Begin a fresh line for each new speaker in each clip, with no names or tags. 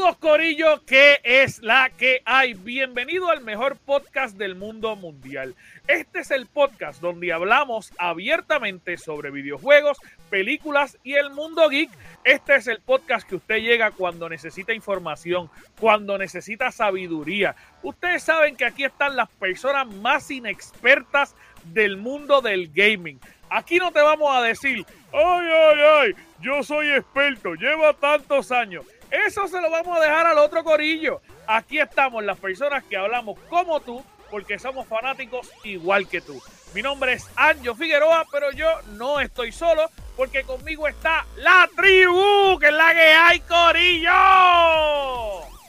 Saludos Corillo, ¿qué es la que hay? Bienvenido al mejor podcast del mundo mundial. Este es el podcast donde hablamos abiertamente sobre videojuegos, películas y el mundo geek. Este es el podcast que usted llega cuando necesita información, cuando necesita sabiduría. Ustedes saben que aquí están las personas más inexpertas del mundo del gaming. Aquí no te vamos a decir, ay, ay, ay, yo soy experto, lleva tantos años. Eso se lo vamos a dejar al otro corillo. Aquí estamos las personas que hablamos como tú, porque somos fanáticos igual que tú. Mi nombre es Anjo Figueroa, pero yo no estoy solo, porque conmigo está la tribu, que es la que hay, corillo.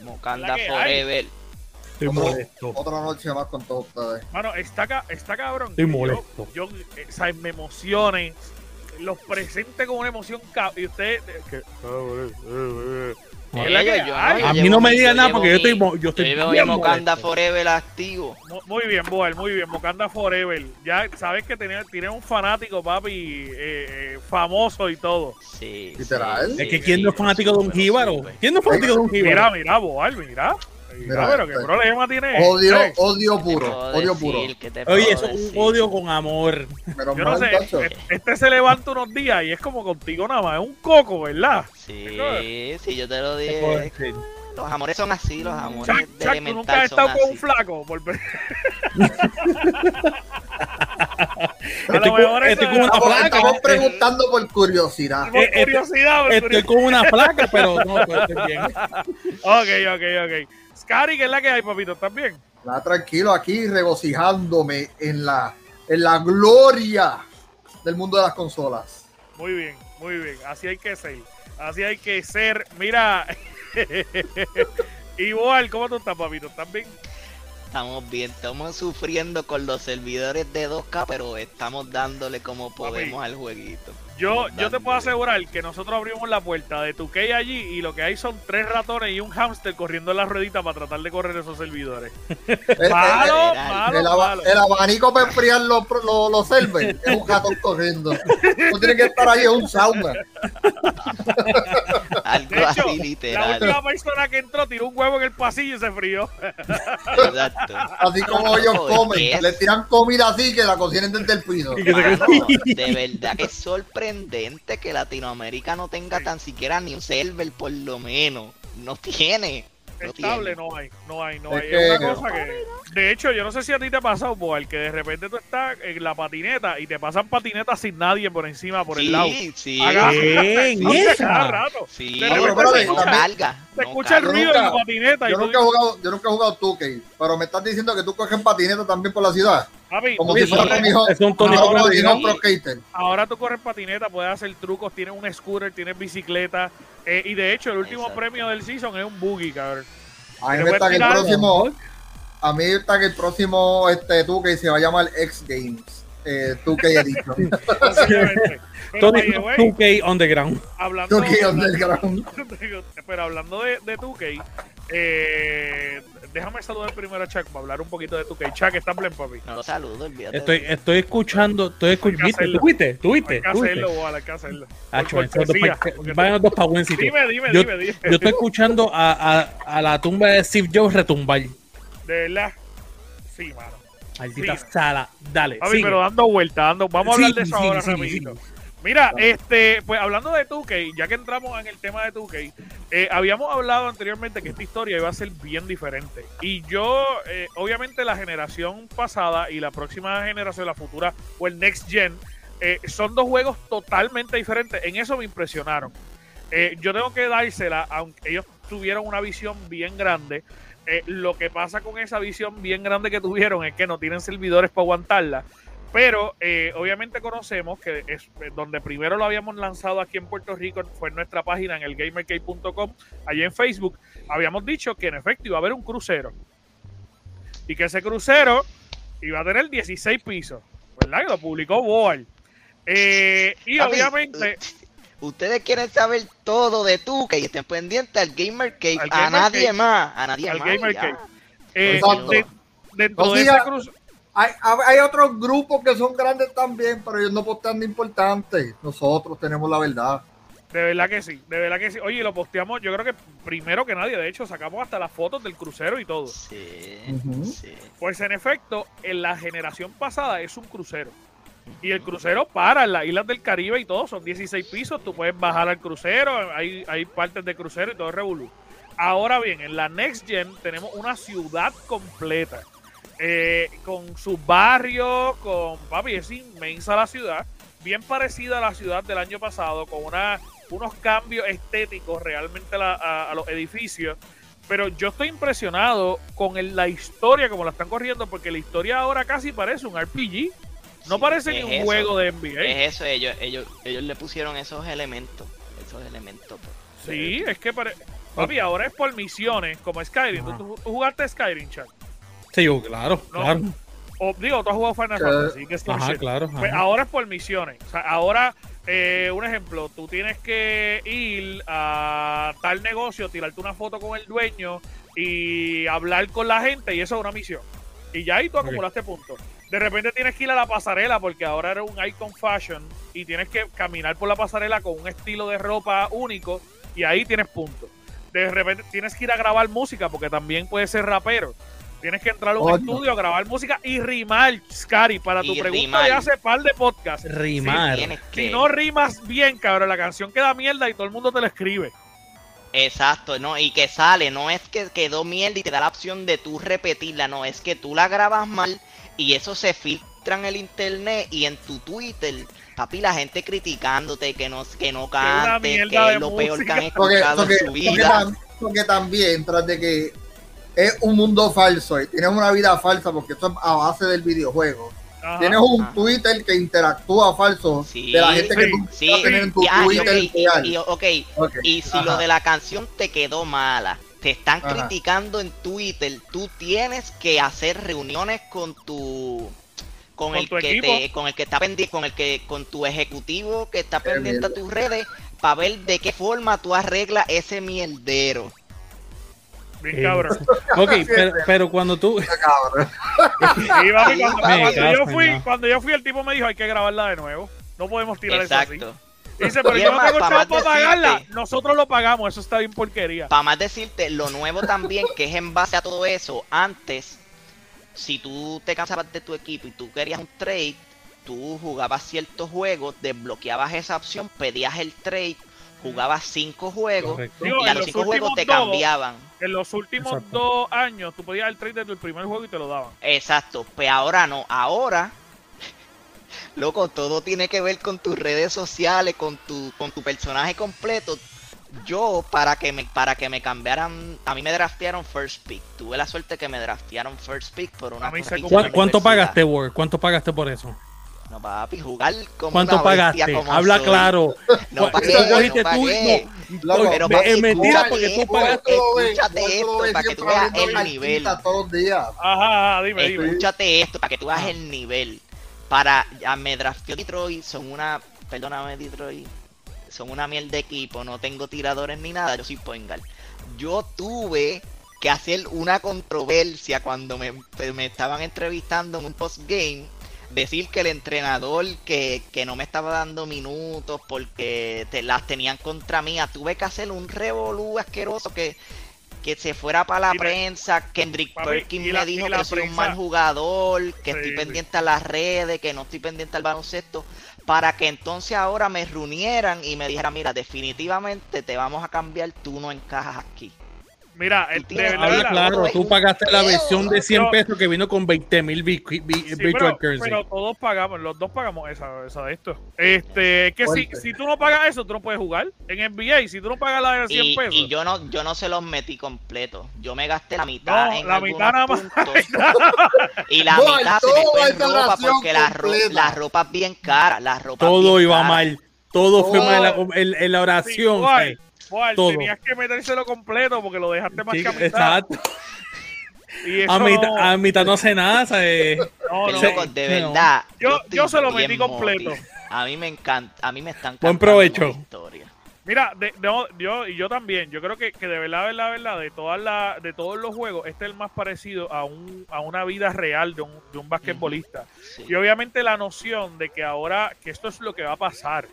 Mocanda Forever.
Estoy
Otro-
molesto.
Otra noche más con todos ustedes.
Mano, está, está cabrón.
Estoy
Yo-
molesto.
Yo, eh, ¿sabes? me emocione, los presente con una emoción. Y usted. eh, que-
Yo,
A mí no me digan nada porque yo estoy, yo estoy
Yo
bien
Mocanda. Forever activo.
mu- Muy bien, Boal, muy bien. Mocanda Forever. Ya sabes que tiene, tiene un fanático, papi, eh, eh, famoso y todo.
Sí.
Literal.
sí,
Es que
sí,
quién no es fanático de un jíbaro. ¿Quién no es fanático de un
Mira,
jíbaro?
mira, Boal, mira. Mira,
Mira,
pero qué
este-
problema tiene.
Odio,
Eh,
odio
¿Qué
puro, odio puro.
¿Qué te
Oye, eso es un odio con amor.
Menos
Yo no sé,
tacho.
eh, este se levanta unos días y es como contigo nada más, es un coco, ¿verdad?
Sí, sí, yo te lo
¿Qué puedo
dije. Los amores son así, los amores
Chuck,
de
Chuck, tú nunca
elemental
has
son
estado con un
así.
flaco. Por... A
Estoy
lo mejor
estoy con una
Estamos,
placa.
estamos
eh,
preguntando por curiosidad.
por
eh, eh,
curiosidad, por
Estoy con una placa, pero no, pues, estoy bien.
Ok, ok, ok. Scary, ¿qué es la que hay, papito? ¿Estás bien?
Nada, tranquilo aquí, regocijándome en la, en la gloria del mundo de las consolas.
Muy bien, muy bien. Así hay que ser. Así hay que ser. Mira. Igual, ¿cómo tú estás, papito? ¿Estás bien?
Estamos bien, estamos sufriendo con los servidores de 2K, pero estamos dándole como podemos al jueguito.
Yo, yo te puedo asegurar que nosotros abrimos la puerta de tu key allí y lo que hay son tres ratones y un hámster corriendo en la ruedita para tratar de correr esos servidores.
El, el-
Malo,
literal.
malo,
el
malo.
el abanico para enfriar los, los, los servers es un gato corriendo. No tiene que estar ahí, es un sauna.
Algo
De hecho,
así
la
literal.
última persona que entró tiró un huevo en el pasillo y se frío.
Exacto.
Así como ellos comen.
que es-
Le tiran comida así que la cocinan desde el
se
Mano, de verdad que es sorprendente que Latinoamérica no tenga tan siquiera ni un server por lo menos. No tiene. No
Estable
tiene.
no hay, no hay, no
Es
hay.
que-
Es una cosa que. De hecho, yo no sé si a ti te ha pasado, Boal, que de repente tú estás en la patineta y te pasan patinetas sin nadie por encima, por el lado.
Sí, sí.
Agarra-. Sí,
¿Esa?
cada rato.
Sí,
De
repente
pero
se-
no carga.
Se
no
escucha el ruido de la patineta y
Yo
tú
nunca he jugado, yo nunca he jugado 2K, pero me estás diciendo que tú coges patineta también por la ciudad.
Papi,
Como si fuera hijo.
es un Tony
skater.
ahora tú corres patineta, puedes hacer trucos, tienes un scooter, tienes bicicleta. eh, y de hecho, el último
Exacto.
premio del season es un buggy, cabrón.
A mí
¿Te
me está que el próximo, a mí está que el próximo este 2K se va a llamar X Games. Eh, 2K Edition.
Tony
by the way,
2K Underground.
hablando,
2K Underground.
pero hablando de, de 2K, eh, déjame saludar primero a Chuck para hablar un poquito de 2K. Chuck, ¿estás bien, papi?
No saludo, olvídate.
Estoy, estoy escuchando, estoy escuchando. ¿Viste?
hacerlo.
¿Tú viste? ¿Tú
Hay
viste?
que
¿Tú
hacerlo,
viste?
Boal, hay que hacerlo. Porque-
vayan los dos para buen sitio.
Dime, dime,
Yo-
dime, dime.
Yo estoy escuchando a, a, a la tumba de Steve Jobs retumbar.
De verdad. Sí, mano.
Maldita
Sí.
sala. Dale.
Papi,
sigue.
pero dando vueltas, dando. Vamos a hablar
Sí,
de eso
sí,
ahora
sí,
rapidito. Mira, este, pues hablando de 2K, ya que entramos en el tema de 2K, eh, habíamos hablado anteriormente que esta historia iba a ser bien diferente. Y yo, eh, obviamente la generación pasada y la próxima generación, la futura, o el Next Gen, eh, son dos juegos totalmente diferentes. En eso me impresionaron. Eh, yo tengo que dársela, aunque ellos tuvieron una visión bien grande. Lo que pasa con esa visión bien grande que tuvieron es que no tienen servidores para aguantarla. Pero eh, obviamente conocemos que es eh, donde primero lo habíamos lanzado aquí en Puerto Rico fue en nuestra página en el gamercade.com, allí en Facebook. Habíamos dicho que en efecto iba a haber un crucero y que ese crucero iba a tener 16 pisos, ¿verdad? Que lo publicó Boal. Eh, y
Papi,
obviamente,
Ustedes quieren saber todo de tú, que estén pendientes al Gamer Cave,
Al
a
Gamer
nadie
Cave.
más, a nadie
Al
más.
Gamer. Cave. eh, de- dentro de ese crucero,
Hay, hay otros grupos que son grandes también, pero ellos no postean de importante. Nosotros tenemos la verdad.
de verdad que sí, de verdad que sí. Oye, lo posteamos, yo creo que primero que nadie, de hecho, sacamos hasta las fotos del crucero y todo.
Sí, sí.
Pues en efecto, en la generación pasada es un crucero. Y el crucero para en las islas del Caribe y todo, son 16 pisos, tú puedes bajar al crucero, hay, hay partes de crucero y todo es revolú. Ahora bien, en la Next Gen tenemos una ciudad completa, eh, con sus barrios, con, papi, es inmensa la ciudad, bien parecida a la ciudad del año pasado, con una, unos cambios estéticos realmente a, la- a- a los edificios. Pero yo estoy impresionado con el- la historia como la están corriendo, porque la historia ahora casi parece un RPG. No
Sí,
parece ni un
eso.
juego de NBA.
Es eso, ellos, ellos, ellos le pusieron esos elementos, esos elementos. pues.
Sí, es que pare- Papi, ahora es por misiones, como Skyrim. ¿Tú,
Ajá.
tú- tú jugaste Skyrim, chat?
Sí, yo, claro,
No.
claro.
O digo, tú has jugado Final
Sí.
Fantasy, que es
Ajá,
shit.
claro.
Pues
ajá.
ahora es por misiones. O sea, ahora, eh, un ejemplo, tú tienes que ir a tal negocio, tirarte una foto con el dueño y hablar con la gente, y eso es una misión. Y ya ahí tú acumulaste puntos. De repente tienes que ir a la pasarela porque ahora eres un icon fashion y tienes que caminar por la pasarela con un estilo de ropa único y ahí tienes puntos. De repente tienes que ir a grabar música porque también puedes ser rapero. Tienes que entrar a un
Coño.
estudio a grabar música y rimar, Scary, para tu
Y
pregunta
rimar.
de hace par de podcast.
Rimar.
Que...
Si no rimas bien, cabrón, la canción queda mierda y todo el mundo te la escribe.
Exacto, no, y que sale, no es que quedó mierda y te da la opción de tú repetirla, no, es que tú la grabas mal y eso se filtra en el internet y en tu Twitter, papi, la gente criticándote que no, que no
una
cantes, que es lo peor que han.
Porque,
escuchado
porque-
en su
porque
vida.
tam- porque también, tras de que es un mundo falso y tienes una vida falsa, porque esto es a base del videojuego.
Ajá.
Tienes un
Ajá.
Twitter que interactúa falso
Sí,
de la gente que tú
Sí,
vas a tener en tu
ya,
Twitter
y- y- ok,
Ok,
y si
ajá.
lo de la canción te quedó mala, te están
Ajá.
criticando en Twitter, tú tienes que hacer reuniones con tu con,
Con
el
tu
que
equipo.
te, con el que está pendiente, con el que con tu ejecutivo que está pendiente a tus redes para ver de qué forma tú arreglas ese mierdero.
Bien
Eh,
cabrón.
Ok, pero, pero cuando tú.
Y,
Sí,
cuando, yo fui,
nada.
cuando yo fui, el tipo me dijo hay que grabarla de nuevo. No podemos tirar eso así.
Exacto.
Dice, pero yo no tengo para pagarla.
decirte-
Nosotros lo pagamos, eso está bien porquería.
Para más decirte, lo nuevo también que es en base a todo eso, antes, si tú te cansabas de tu equipo y tú querías un trade, tú jugabas ciertos juegos, desbloqueabas esa opción, pedías el trade, jugabas cinco juegos
Correcto.
Digo,
y a los
los
cinco juegos te
dos,
cambiaban.
En los últimos
Exacto.
dos años, tú podías el trade de tu primer juego y te lo daban.
Exacto, pues ahora no, ahora, loco, todo tiene que ver con tus redes sociales, con tu, con tu personaje completo. Yo, para que me, para que me cambiaran, a mí me draftearon first pick. Tuve la suerte que me draftearon first pick por una
A mí se
franquicia
cumple.
de
¿Cu- ¿Cuánto pagaste, Word? ¿Cuánto pagaste por eso?
No, papi, jugar como
¿Cuánto
una
pagaste?
como
Habla
soy.
claro.
No pagué,
tú
no
tú
pagué.
no.
Loco,
Oye,
pero
me-
papi,
es mentira porque tú
esto.
pagaste.
Escúchate esto, para que tú veas el nivel.
Todos los días.
Ajá, dime, dime.
Escúchate esto para que tú veas el nivel. Para me drafteó Detroit, son una, perdóname Detroit, son una miel de equipo, no tengo tiradores ni nada, yo soy point guard. Yo tuve que hacer una controversia cuando me, me estaban entrevistando en un postgame, decir que el entrenador que, que no me estaba dando minutos porque te, las tenían contra mí, tuve que hacer un revolú asqueroso que que se fuera para la
Y
prensa, Kendrick Perkins me dijo
la
que soy un mal jugador, que
Sí,
estoy
sí.
pendiente a las redes, que no estoy pendiente al baloncesto, para que entonces ahora me reunieran y me dijeran, mira, definitivamente te vamos a cambiar, tú no encajas aquí.
Mira, el- de verdad,
Habla claro, tú pagaste la versión de 100
Pero-
pesos que vino con 20 mil
Sí,
Virtual
pero,
Currency.
pero todos pagamos, los dos pagamos esa, esa de esto. Este, es que si, si tú no pagas eso, tú no puedes jugar. En NBA, si tú no pagas la de 100
Y,
pesos.
y yo no yo no se los metí completo. Yo me gasté la mitad
No,
en
la mitad nada más.
y la
No,
mitad se me fue en ropa porque la, ro la ropa es bien cara. La ropa
todo
bien
iba
cara.
mal. Todo fue mal en la, en- en la
Sí,
oración.
igual, tenías que metérselo completo porque lo dejaste más
Sí,
que a mitad.
exacto.
Y eso
A mitad,
no-
a mitad no hace nada. ¿sabes?
no, no.
loco, de
no.
verdad.
Yo- yo se lo metí completo.
A mí me encanta. A mí me están
Buen provecho.
historia.
Mira, de- de- yo y yo también, yo creo que, que de verdad, verdad, verdad, de todas la, de todos los juegos, este es el más parecido a un, a una vida real de un, de un basquetbolista.
Sí.
Y obviamente la noción de que ahora, que esto es lo que va a pasar.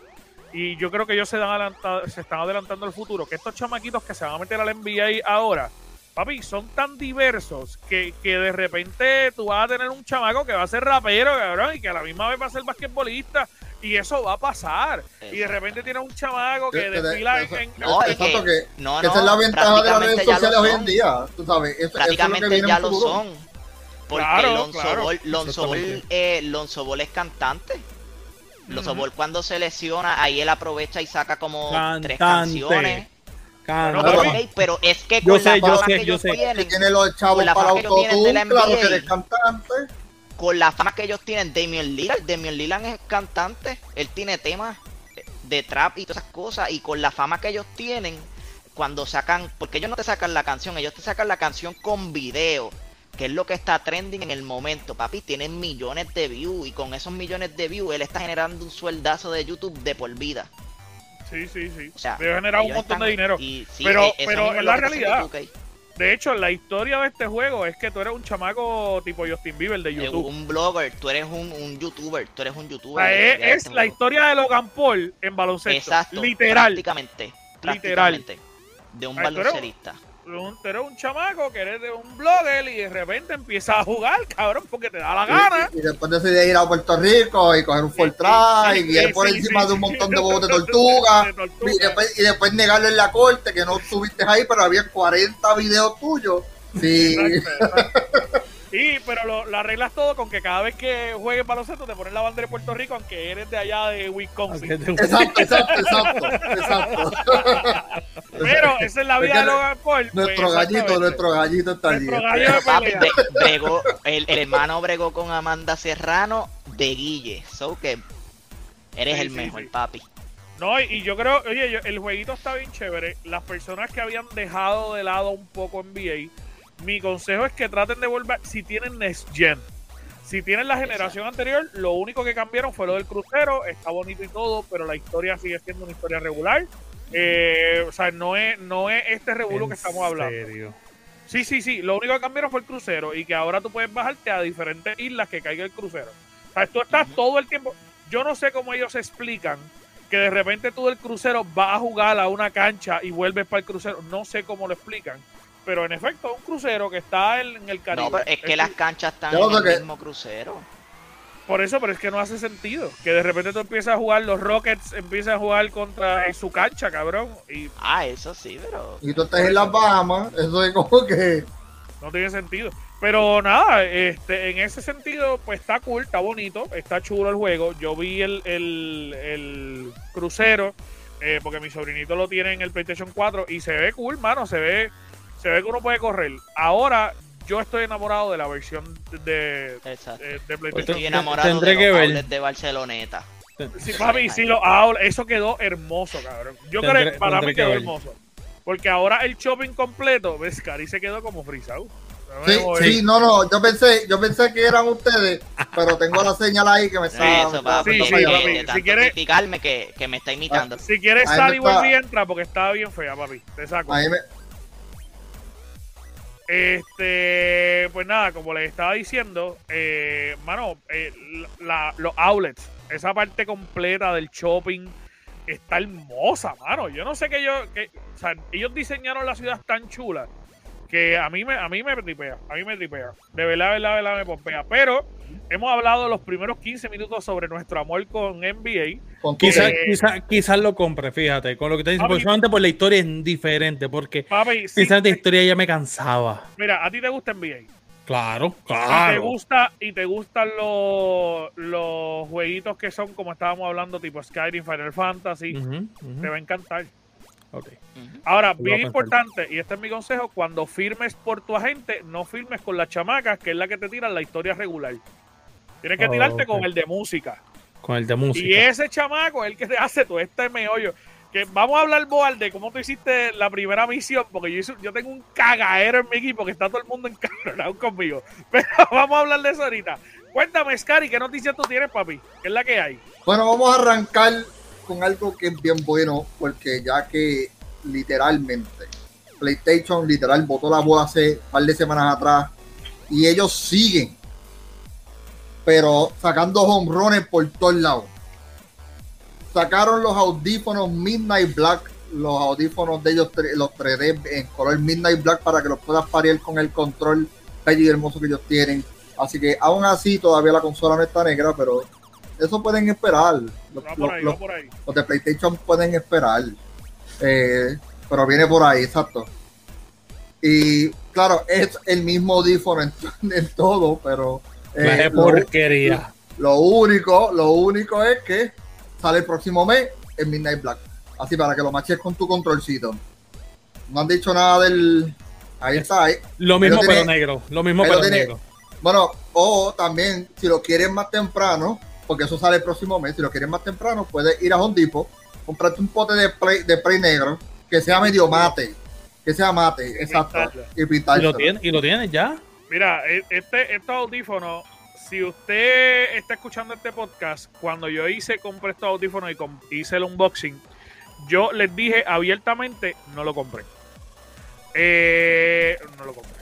Y yo creo que ellos se, dan se están adelantando al futuro, que estos chamaquitos que se van a meter al NBA ahora, papi, son tan diversos que, que de repente tú vas a tener un chamaco que va a ser rapero, cabrón, y que a la misma vez va a ser basquetbolista. Y eso va a pasar. Y de repente tiene un chamaco que desfila en...
No, es
Exacto,
que-
que,
no,
que esa es la ventaja de las redes
prácticamente ya lo
sociales hoy en
son.
día. Tú sabes, eso, eso es lo que
prácticamente ya lo son. Porque
Claro,
Lonzo,
claro.
Ball, Lonzo, Ball, eh, Lonzo Ball es cantante. Lonzo
Ujú.
Ball cuando se lesiona, ahí él aprovecha y saca como tres canciones. Pero es que
Yo
con
sé,
la
yo
fama
sé,
que
yo
ellos
sé.
Tienen,
tiene los chavos
Con la
para
fama que ellos tienen de la
autotune, claro que eres cantante.
con la fama que ellos tienen, Damian Lillard, Damian Lillard es cantante, él tiene temas de trap y todas esas cosas, y con la fama que ellos tienen, cuando sacan, porque ellos no te sacan la canción, ellos te sacan la canción con video, que es lo que está trending en el momento, papi, tienen millones de views, y con esos millones de views, él está generando un sueldazo de YouTube de por vida.
Sí, sí, sí.
O sea,
Debe generar un montón de dinero.
y sí,
Pero-
eso
pero es la realidad.
2K.
De hecho, la historia de este juego es que tú eres un chamaco tipo Justin Bieber de YouTube.
un blogger, tú eres un, un youtuber, tú eres un
O
youtuber.
sea, es,
este
la
juego.
historia de Logan Paul en baloncesto.
Exacto.
Literal.
Prácticamente.
Literal.
prácticamente, De un baloncerista.
Un- Tú eres un chamaco que eres de un blogger y de repente empiezas a jugar, cabrón, porque te da la gana.
Y, y después decide ir a Puerto Rico y coger un full try y ir
Sí,
por
sí,
encima
sí,
de un
sí.
montón de huevos de tortuga.
De tortuga.
Y después, y después negarle en la corte que no estuviste ahí, pero había 40 videos tuyos. Sí,
Exacto, exacto. Y, pero lo, lo arreglas todo con que cada vez que juegues baloncesto te pones la bandera de Puerto Rico, aunque eres de allá de Wisconsin.
exacto, exacto, exacto, exacto.
Pero esa es la vida
Es que
de Logan Paul. pues,
Nuestro gallito, nuestro gallito está allí.
Bregó, el, el hermano bregó con Amanda Serrano de Guille. So que eres
Sí,
el
sí,
mejor,
sí.
papi.
No, y, y yo creo, oye, yo- el jueguito está bien chévere. Las personas que habían dejado de lado un poco NBA, mi consejo es que traten de volver, si tienen Next Gen. Si tienen la generación anterior, lo único que cambiaron fue lo del crucero, está bonito y todo, pero la historia sigue siendo una historia regular. Eh, o sea, no es, no es este revuelo que estamos hablando.
Serio?
Sí, sí, sí. Lo único que cambiaron fue el crucero y que ahora tú puedes bajarte a diferentes islas que caiga el crucero. O sea, tú estás todo el tiempo. Yo no sé cómo ellos explican que de repente tú del crucero vas a jugar a una cancha y vuelves para el crucero. No sé cómo lo explican. Pero en efecto, un crucero que está en, en el Caribe.
No, pero es que las canchas están en el
que-
mismo crucero.
Por eso, pero es que no hace sentido. Que de repente tú empiezas a jugar, los Rockets empiezan a jugar contra en su cancha, cabrón. Y
Ah, eso sí, pero.
Y tú estás en las Bahamas, eso es como que.
No tiene sentido. Pero nada, este, en ese sentido, pues está cool, está bonito, está chulo el juego. Yo vi el, el, el crucero, eh, porque mi sobrinito lo tiene en el PlayStation 4 y se ve cool, mano, se ve, se ve que uno puede correr. Ahora, yo estoy enamorado de la versión de,
Exacto.
de, PlayStation.
estoy enamorado
tendré
de
que
los
ver.
de Barceloneta.
Sí, papi, sí, lo, ah, eso quedó hermoso, cabrón. Yo
Tendré-
creo, para mí
que
quedó
ver.
hermoso. Porque ahora el shopping completo, ves, Cari se quedó como frisado.
Sí, sí, no, no, yo pensé, yo pensé que eran ustedes, pero tengo la señal ahí que me está.
Eso, papi.
Sí, sí, papi.
fallando.
de tanto
Si quieres-
criticarme que, que me está imitando.
Si quieres
Ahí
sal
me
y vuelve
está-
y entra porque estaba bien fea, papi. Te saco.
Ahí me-
Este, pues nada, como les estaba diciendo, eh, mano, eh, los outlets, esa parte completa del shopping está hermosa, mano. Yo no sé que yo, que, o sea, ellos diseñaron la ciudad tan chula que a mí me, a mí me tripea, a mí me tripea. De verdad, de verdad, de verdad me pompea. Pero hemos hablado los primeros 15 minutos sobre nuestro amor con NBA.
Quizás
Eh,
quizá, quizás lo compre, fíjate, con lo que te dicen,
Papi.
porque solamente por la historia es diferente, porque
Papi, sí,
la historia ya me cansaba.
mira, a ti te gusta NBA.
Claro,
Y te
claro.
gusta y te gustan los, los jueguitos que son como estábamos hablando tipo Skyrim, Final Fantasy, te va a encantar.
Ok.
Ujú.
Ahora, bien importante, y este es mi consejo, cuando firmes por tu agente, no firmes con las chamacas, que es la que te tiran la historia regular. Tienes que
Oh,
tirarte con el de música.
Con el de música.
Y ese chamaco es el que te hace todo este meollo. Que vamos a hablar, Boal, de cómo tú hiciste la primera misión, porque yo, hice- yo tengo un cagadero en mi equipo que está todo el mundo encabronado conmigo. Pero vamos a hablar de eso ahorita. Cuéntame, Scary, ¿qué noticias tú tienes, papi? ¿Qué es la que hay?
Bueno, vamos a arrancar con algo que es bien bueno, porque ya que literalmente PlayStation literal botó la bola hace un par de semanas atrás y ellos siguen, pero sacando home runs por todos lados. Sacaron los audífonos Midnight Black, los audífonos de ellos, los 3D en color Midnight Black para que los puedas parear con el control bello y hermoso que ellos tienen. Así que aún así todavía la consola no está negra, pero eso pueden esperar. Los, los-
ahí,
los- de PlayStation pueden esperar. Eh, pero viene por ahí, exacto. Y claro, es el mismo audífono en, en todo, pero eh, lo,
porquería.
lo único, lo único es que sale el próximo mes en Midnight Black. Así para que lo maches con tu controlcito. No han dicho nada del. Ahí está. ahí.
Lo mismo
Ahí lo
pero
tiene-
negro. Lo mismo
lo
pero
tiene.
negro.
Bueno, o también, si lo quieres más temprano, porque eso sale el próximo mes, si lo quieres más temprano, puedes ir a Home Depot, comprarte un pote de spray negro, que sea medio mate, que sea mate, exacto,
pintarlo.
y
lo tienes, y lo tienes ya.
Mira, e- este, estos audífonos, si usted está escuchando este podcast, cuando yo hice, compré estos audífonos y hice el unboxing, yo les dije abiertamente, no lo compré. Eh, no lo compré.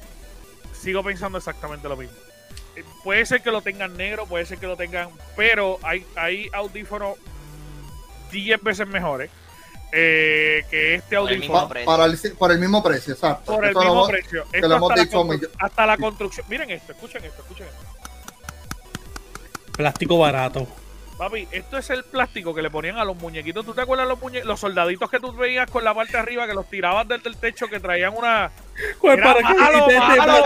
Sigo pensando exactamente lo mismo. Eh, Puede ser que lo tengan negro, puede ser que lo tengan, pero hay, hay audífonos mm, 10 veces mejores eh, que este audífono.
mismo
Pa-
precio.
para el, por el mismo precio, exacto.
Por el
Eso
mismo
hemos-
precio.
que
Esto
lo hemos
hasta, la
dicho
constru-
millo-
hasta la construcción. Miren esto, escuchen esto, escuchen esto.
Plástico barato.
Papi, esto es el plástico que le ponían a los muñequitos. ¿Tú te acuerdas los muñe los soldaditos que tú veías con la parte de arriba que los tirabas desde el techo que traían una.
Pues para
Paracaídas,
Para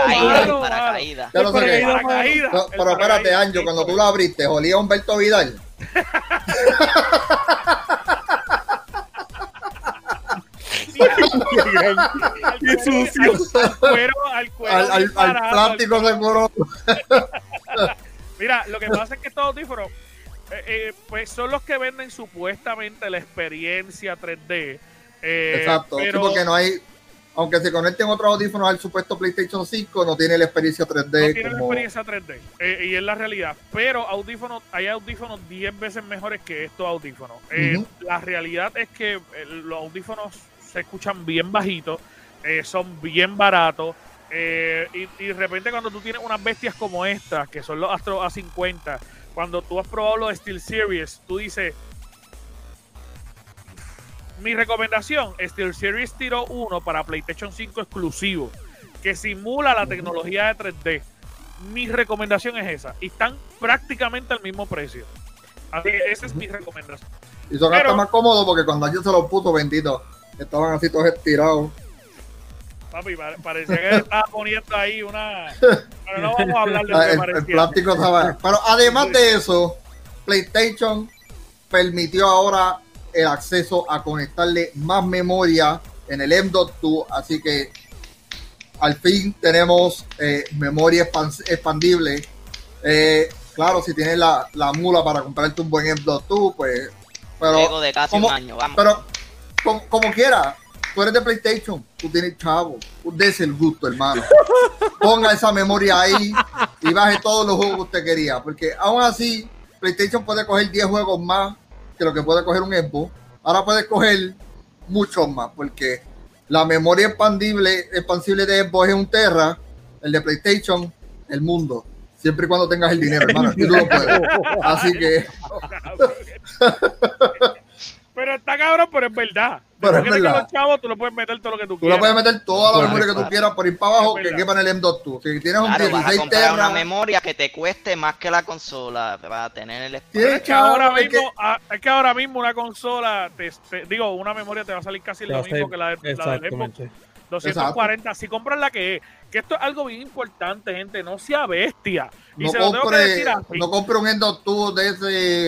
Pero, espérate, Anjo, cuando tú la abriste, olía a Humberto Vidal.
Qué sucio.
Al cuero, al cuero.
Al, al-
bien
al
barato,
plástico
al-
seguro.
Mira, lo que pasa es que estos audífonos, eh, eh, pues son los que venden supuestamente la experiencia 3D. eh,
Exacto, sí,
pero
porque no hay. Aunque se conecten otros audífonos al supuesto PlayStation 5, no tiene la experiencia 3D.
no tiene la experiencia 3D eh, y es la realidad. Pero audífonos, hay audífonos 10 veces mejores que estos audífonos. Eh. La realidad es que eh, los audífonos se escuchan bien bajitos, eh, son bien baratos. eh, y, y de repente cuando tú tienes unas bestias como estas, que son los Astro A50, cuando tú has probado los Steel Series, tú dices, mi recomendación, Steel Series Tiro 1 para PlayStation 5 exclusivo, que simula la tecnología de 3D. Mi recomendación es esa. Y están prácticamente al mismo precio. Así que esa es mi recomendación.
Y son hasta más cómodos porque cuando yo se los puso, bendito, estaban así todos estirados.
Papi, pare- parecía que estaba poniendo ahí una. Pero no vamos a hablar de lo
Ah,
que
El, el plástico estaba. Pero además de eso, PlayStation permitió ahora el acceso a conectarle más memoria en el M.2, así que al fin tenemos eh, memoria expan- expandible. Eh, claro, si tienes la, la mula para comprarte un buen M.2, pues. Pero,
Luego de casi un año, vamos.
pero como, como quiera, tú eres de PlayStation, tú tienes chavo, des el gusto, hermano. Ponga esa memoria ahí y baje todos los juegos que usted quería, porque aún así, PlayStation puede coger 10 juegos más que lo que puede coger un Xbox. Ahora puede coger muchos más, porque la memoria expandible, expansible de Xbox es un Terra, el de PlayStation, el mundo. Siempre y cuando tengas el dinero, hermano. tú lo puedes. Así que,
Pero está cabrón, pero es verdad.
Pero es
que
verdad.
los chavos, tú le puedes meter todo lo que tú
Tú
quieras.
puedes meter toda la memoria que tú quieras por ir para abajo que quepa en el M.2. Si tienes un
Claro, vas a
16
comprar una
terra,
memoria que te cueste más que la consola para tener el espacio.
Es que ahora
que-
mismo, ah, es que ahora mismo una consola, te, te- digo, una memoria te va a salir casi lo mismo que la, de- la del Xbox
Exactamente.
240. Si compras la que es, que esto es algo bien importante, gente, no sea bestia. Y
no
se lo tengo que
compre,
decir así.
no compre un M.2 de ese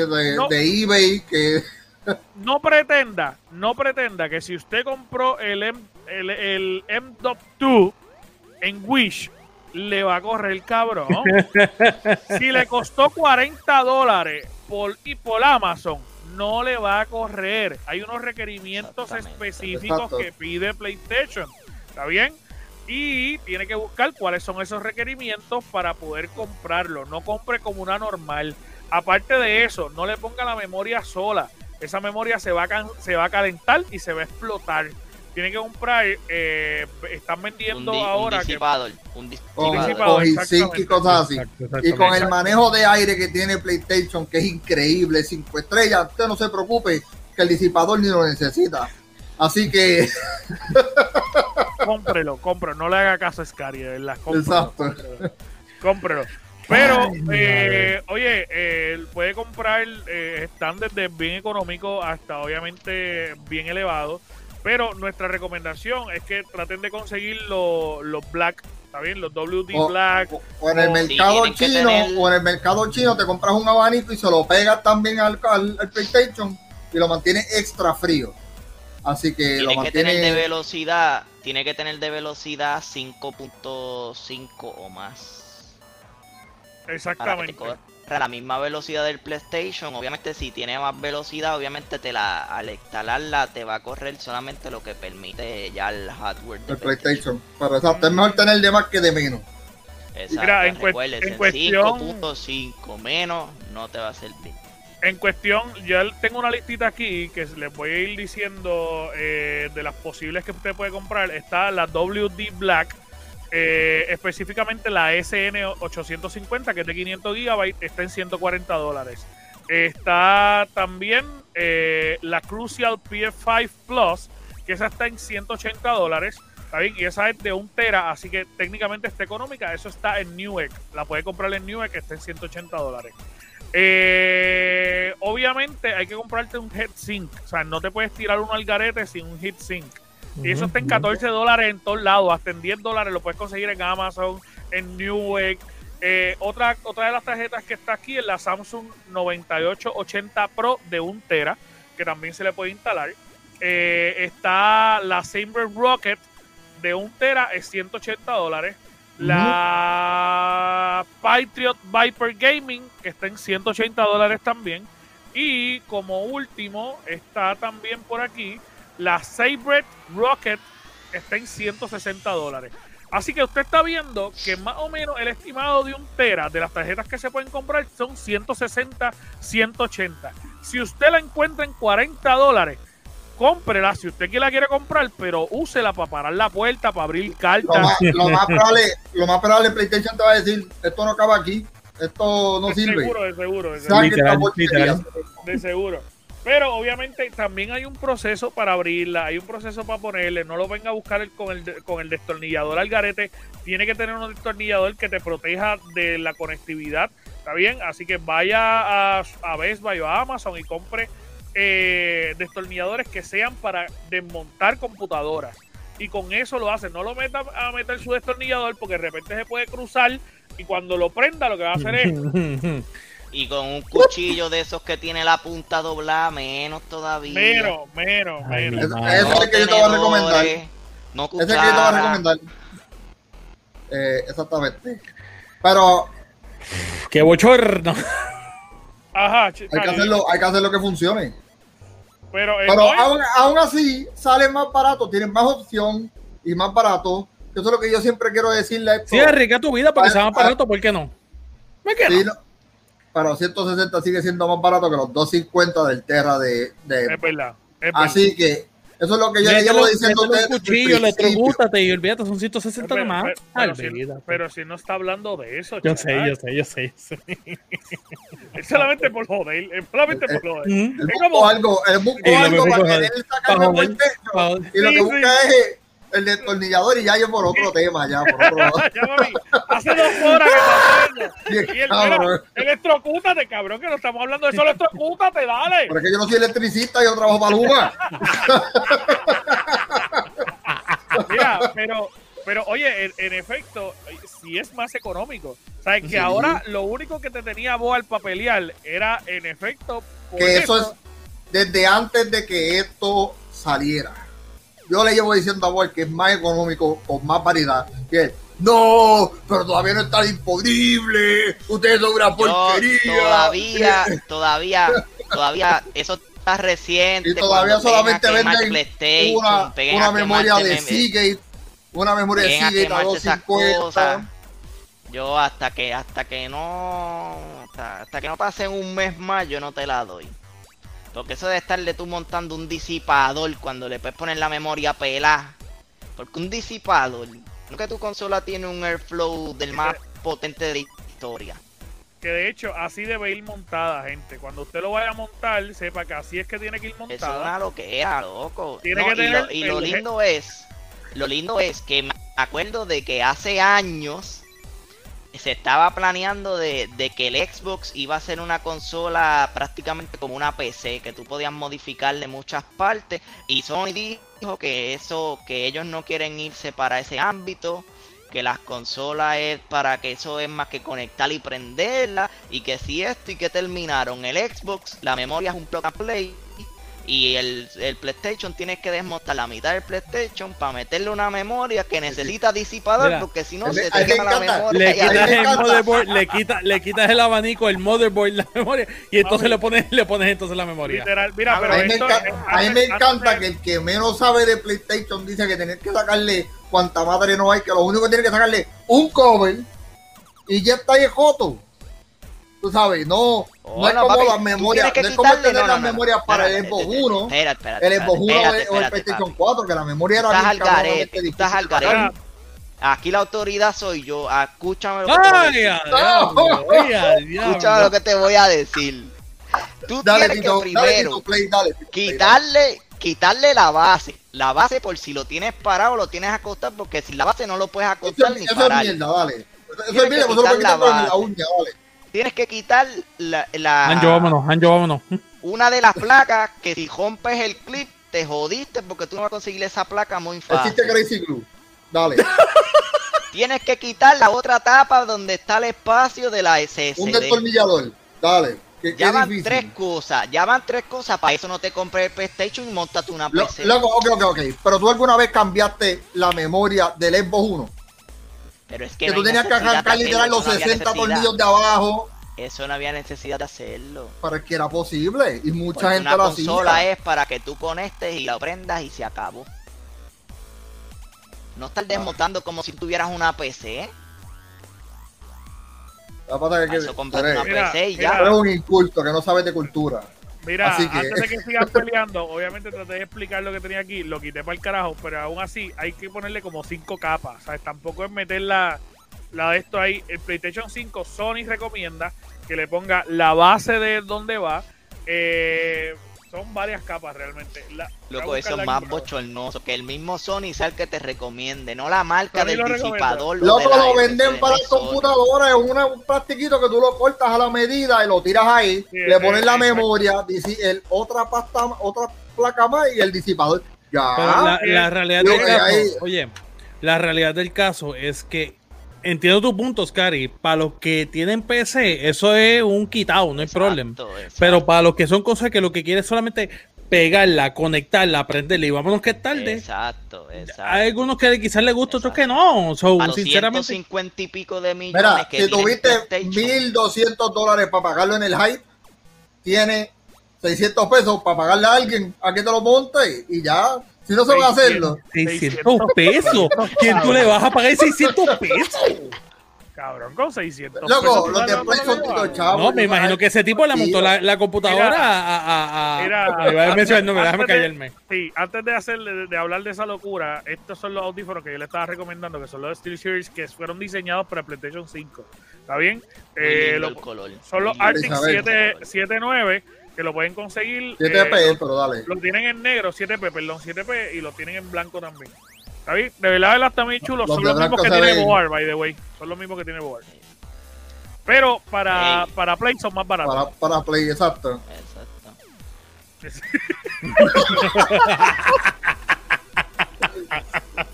de,
No.
de eBay que
no pretenda, no pretenda que si usted compró el, M, el, el M.2 en Wish, le va a correr el cabrón. si le costó 40 dólares por, y por Amazon, no le va a correr. Hay unos requerimientos específicos
Exacto.
que pide PlayStation. ¿Está bien? Y tiene que buscar cuáles son esos requerimientos para poder comprarlo. No compre como una normal. Aparte de eso, no le ponga la memoria sola. Esa memoria se va a, se va a calentar y se va a explotar. Tiene que comprar, eh, están
Un,
vendiendo
di- un
ahora que
disipador. Un dis-
con,
disipador,
con y cosas así.
Exacto,
Y con el manejo de aire que tiene PlayStation, que es increíble, 5 estrellas, usted no se preocupe que el disipador ni lo necesita. Así que,
cómprelo, cómprelo. No le haga caso a Scary, de verdad. Cómprelo,
Exacto.
Cómprelo. cómprelo. Pero,
Ay,
eh, oye, eh, puede comprar, eh, están desde bien económico hasta obviamente bien elevado. Pero nuestra recomendación es que traten de conseguir los, los Black, ¿está bien? Los WD
o,
Black.
o- o en el
o-
mercado chino,
tener-
o en el mercado chino te compras un abanico y se lo pegas también al, al- al PlayStation y lo mantiene extra frío. Así que lo
Tiene que tener de
mantiene.
velocidad, tiene que tener de velocidad 5.5 o más. Para que
Exactamente.
corra a la misma velocidad del PlayStation. Obviamente, si tiene más velocidad, obviamente te la, al instalarla te va a correr solamente lo que permite ya el hardware de
El PlayStation. Pero exacto, es mejor tener de más que de menos.
Exacto,
Mira, en en cuestión-
5.5 menos no te va a servir.
En cuestión, ya tengo una listita aquí que les voy a ir diciendo eh, de las posibles que usted puede comprar. Está la WD Black, eh, específicamente la SN850, que es de 500 GB, está en 140 dólares. Está también eh, la Crucial PS5 Plus, que esa está en 180 dólares. Y esa es de un tera, así que técnicamente está económica. Eso está en Newegg. La puede comprar en Newegg, está en 180 dólares. Eh, obviamente hay que comprarte un heatsink. O sea, no te puedes tirar uno al garete sin un heatsink. Y eso está en 14 dólares en todos lados. Hasta en 10 dólares lo puedes conseguir en Amazon, en Newegg. Eh, otra, otra de las tarjetas que está aquí es la Samsung 9880 Pro de 1 tera, que también se le puede instalar. Eh, está la Saber Rocket de 1 tera, es 180 dólares. La Patriot Viper Gaming, que está en 180 dólares también. Y como último, está también por aquí la Sabre Rocket, está en 160 dólares. Así que usted está viendo que más o menos el estimado de un tera de las tarjetas que se pueden comprar son 160, 180. Si usted la encuentra en 40 dólares, cómprela si usted que la quiere comprar, pero úsela para parar la puerta, para abrir
Lo
cartas.
más, lo más probable, lo más probable PlayStation te va a decir, esto no acaba aquí, esto no
de
sirve.
seguro, de seguro, de seguro. De seguro. Pero obviamente también hay un proceso para abrirla, hay un proceso para ponerle, no lo venga a buscar con, el, con el destornillador al garete, tiene que tener un destornillador que te proteja de la conectividad, ¿está bien? Así que vaya a, a Best Buy a Amazon y compre eh, destornilladores que sean para desmontar computadoras. Y con eso lo hace, no lo meta a meter su destornillador porque de repente se puede cruzar y cuando lo prenda lo que va a hacer es
Y con un cuchillo de esos que tiene la punta doblada, menos todavía.
Ay,
menos.
mi
Ese- es el que yo te voy a recomendar.
No
Ese es el que yo te voy a recomendar. Eh, exactamente. Pero
¡Qué bochorno!
Ajá,
hay que hacerlo, hay que hacerlo que funcione.
Pero,
Pero
no,
aún, aún así, sale más barato, tienen más opción y más barato. Eso es lo que yo siempre quiero decirle.
Sí, arriesga tu vida para que sea más barato, ¿por qué no? ¿Por qué no?
Sí, no. Pero 160 sigue siendo más barato que los 250 del Terra de, de
es verdad. Es verdad.
Así que Eso es lo que yo le llevo diciendo
un cuchillo, electrocútate y olvídate, son 160
Pero,
nomás.
pero- pero si, pero si no está hablando de eso,
Yo sé,
chaval.
yo sé, yo sé, yo sé.
Es solamente por joder, es solamente por joder.
Él
Es
buscó
como-
algo, él buscó algo para querer sacarme por el pecho. Y lo
Sí,
que
sí.
busca es el destornillador y ya yo por otro tema, ya por otro lado.
Ya, hace dos horas que está Y el,
cabrón.
electrocútate, cabrón, que no estamos hablando de eso, electrocútate, dale.
Porque yo no soy electricista, yo trabajo para Luma.
Mira, pero, pero oye, en, en efecto, si es más económico. Sabes que
Sí.
ahora lo único que te tenía vos al papelear era, en efecto, por
Que eso es desde antes de que esto saliera. Yo le llevo diciendo a Boy que es más económico, con más variedad. Que él, no, pero todavía no está disponible. Ustedes son una
Yo
porquería.
todavía, todavía, todavía, eso está reciente.
Y todavía solamente venden una, memoria de Seagate, una memoria de Seagate a
quemarse esas
250.
cosas. Yo hasta que, hasta que no, hasta, hasta que no pase un mes más, yo no te la doy. Porque eso de estarle tú montando un disipador cuando le puedes poner la memoria pelada. Porque un disipador, no que tu consola tiene un airflow del más potente de la historia.
Que de hecho, así debe ir montada, gente. Cuando usted lo vaya a montar, sepa que así es que tiene que ir
Eso es
montada.
una loquera, loco.
Tiene
No,
que
y,
tener
lo, y lo lindo es, lo lindo es que me acuerdo de que hace años se estaba planeando de, de que el Xbox iba a ser una consola prácticamente como una PC, que tú podías modificarle muchas partes. Y Sony dijo que eso, que ellos no quieren irse para ese ámbito, que las consolas es para que eso es más que conectar y prenderla, y que si esto y que terminaron el Xbox, la memoria es un plug and play. Y el, el PlayStation tienes que desmontar la mitad del PlayStation para meterle una memoria que necesita disipador,
Mira,
porque si no se te
me
quema la
encanta.
memoria.
Le quitas
me
el
encanta.
motherboard, le quitas, le quitas el abanico, el motherboard, la memoria, y entonces le pones, le pones entonces la memoria.
Literal, mira,
A
pero
A mí, me
esto-
encanta,
eh,
a mí me encanta que el que menos sabe de PlayStation dice que tener que sacarle cuanta madre no hay, que lo único que tiene que sacarle un cover y ya está ahí joto. Tú sabes, no,
Oh,
no es como
papi,
las memorias, no es como tener
no,
las
no,
memorias
no,
para el Xbox
espérate,
1,
espérate, espérate,
el Xbox 1
espérate,
o el PlayStation
papi.
4, que la memoria era
Estás
bien
al garete,
cabronamente
tú estás al garete. Aquí la autoridad soy yo. Escúchame lo que. Escúchame lo que te voy a decir. Tú
Dale,
tienes
Tito,
que
dale,
primero
Tito Play, dale. Tito Play, dale.
quitarle, quitarle la base. La base por si lo tienes parado lo tienes acostado, porque sin la base no lo puedes
Eso,
acostar
es-
ni
eso es mierda, dale. Eso es mierda, eso
quitar la
la uña, dale.
Tienes que quitar la, la-
Anjo, vámonos, Anjo, vámonos.
una de las placas que si rompes el clip te jodiste porque tú no vas a conseguir esa placa muy fácil.
Existe Crazy Glue. Dale.
Tienes que quitar la otra tapa donde está el espacio de la
Un
SSD.
destornillador. Dale. Que,
Ya van
difícil.
tres cosas, ya van tres cosas, para eso no te compres el PlayStation y montate una
Lo-
PC.
Ok, ok, ok. Pero tú alguna vez cambiaste la memoria del Xbox 1.
Pero es que,
Que,
no
tú tenías que arrancar literal los
eso no había
60
necesidad.
tornillos de abajo
Eso no había necesidad de hacerlo.
para que era posible. Y mucha
Porque
gente
una
lo
consola
hacía.
es para que tú conectes y la prendas y se acabó. No
Ah.
estar desmontando como si tuvieras una PC.
La pata que- que-
una
Mira,
PC y
mira.
ya.
eres un inculto que no sabes de cultura.
Mira,
que-
antes de que sigas peleando, obviamente traté de explicar lo que tenía aquí, lo quité para el carajo, pero aún así hay que ponerle como cinco capas, ¿sabes? Tampoco es meter la, la de esto ahí. El PlayStation 5, Sony recomienda que le ponga la base de donde va. Eh, son varias capas realmente. La,
Loco, eso es más bochornoso. Que el mismo Sony sea el que te recomiende, no la marca
Sony
del
lo
disipador. lo
Loco, lo venden para las computadoras. Es una- un plastiquito que tú lo cortas a la medida y lo tiras ahí.
Sí,
le
sí,
pones la
sí,
memoria, el, otra pasta, otra placa más y el disipador. Ya.
La, la realidad
Yo
del
que
caso,
ahí-
oye, la realidad del caso es que entiendo tu punto, Scary. Para los que tienen PC, eso es un quitado, no hay
Exacto,
problema.
exacto.
Pero para los que son cosas que lo que quieren es solamente pegarla, conectarla, prenderla y vámonos que es tarde.
Exacto, exacto.
Hay algunos que quizás les gusta, otros que no. So,
a los
sinceramente,
150 y pico de millones
Mira,
que
si tuviste
PlayStation,
1200 dólares para pagarlo en el hype, tiene 600 pesos para pagarle a alguien a que te lo monte y ya. Si no se van a hacerlo,
600 pesos. ¿Quién tú le vas a pagar 600 pesos?
Cabrón, con 600
Loco,
pesos.
No, me imagino que ese tipo le montó la, la computadora
Mira,
a, a, a,
mira,
a- a déjame callarme.
Sí, antes de hacer de, de hablar de esa locura, estos son los audífonos que yo le estaba recomendando, que son los SteelSeries que fueron diseñados para PlayStation 5. ¿Está bien? Eh, lo-
el color.
son los Arctic
el
7,
color.
79 que lo pueden conseguir.
7P,
eh,
pero dale.
lo tienen en negro, 7P, perdón, 7P, y lo tienen en blanco también. ¿Está bien? De verdad, verdad, está muy chulo.
Los
Son los mismos que tiene. Boar, by the way. Son los mismos que tiene Boar. Pero para, para Play son más baratos.
Para, para Play, exacto.
Exacto.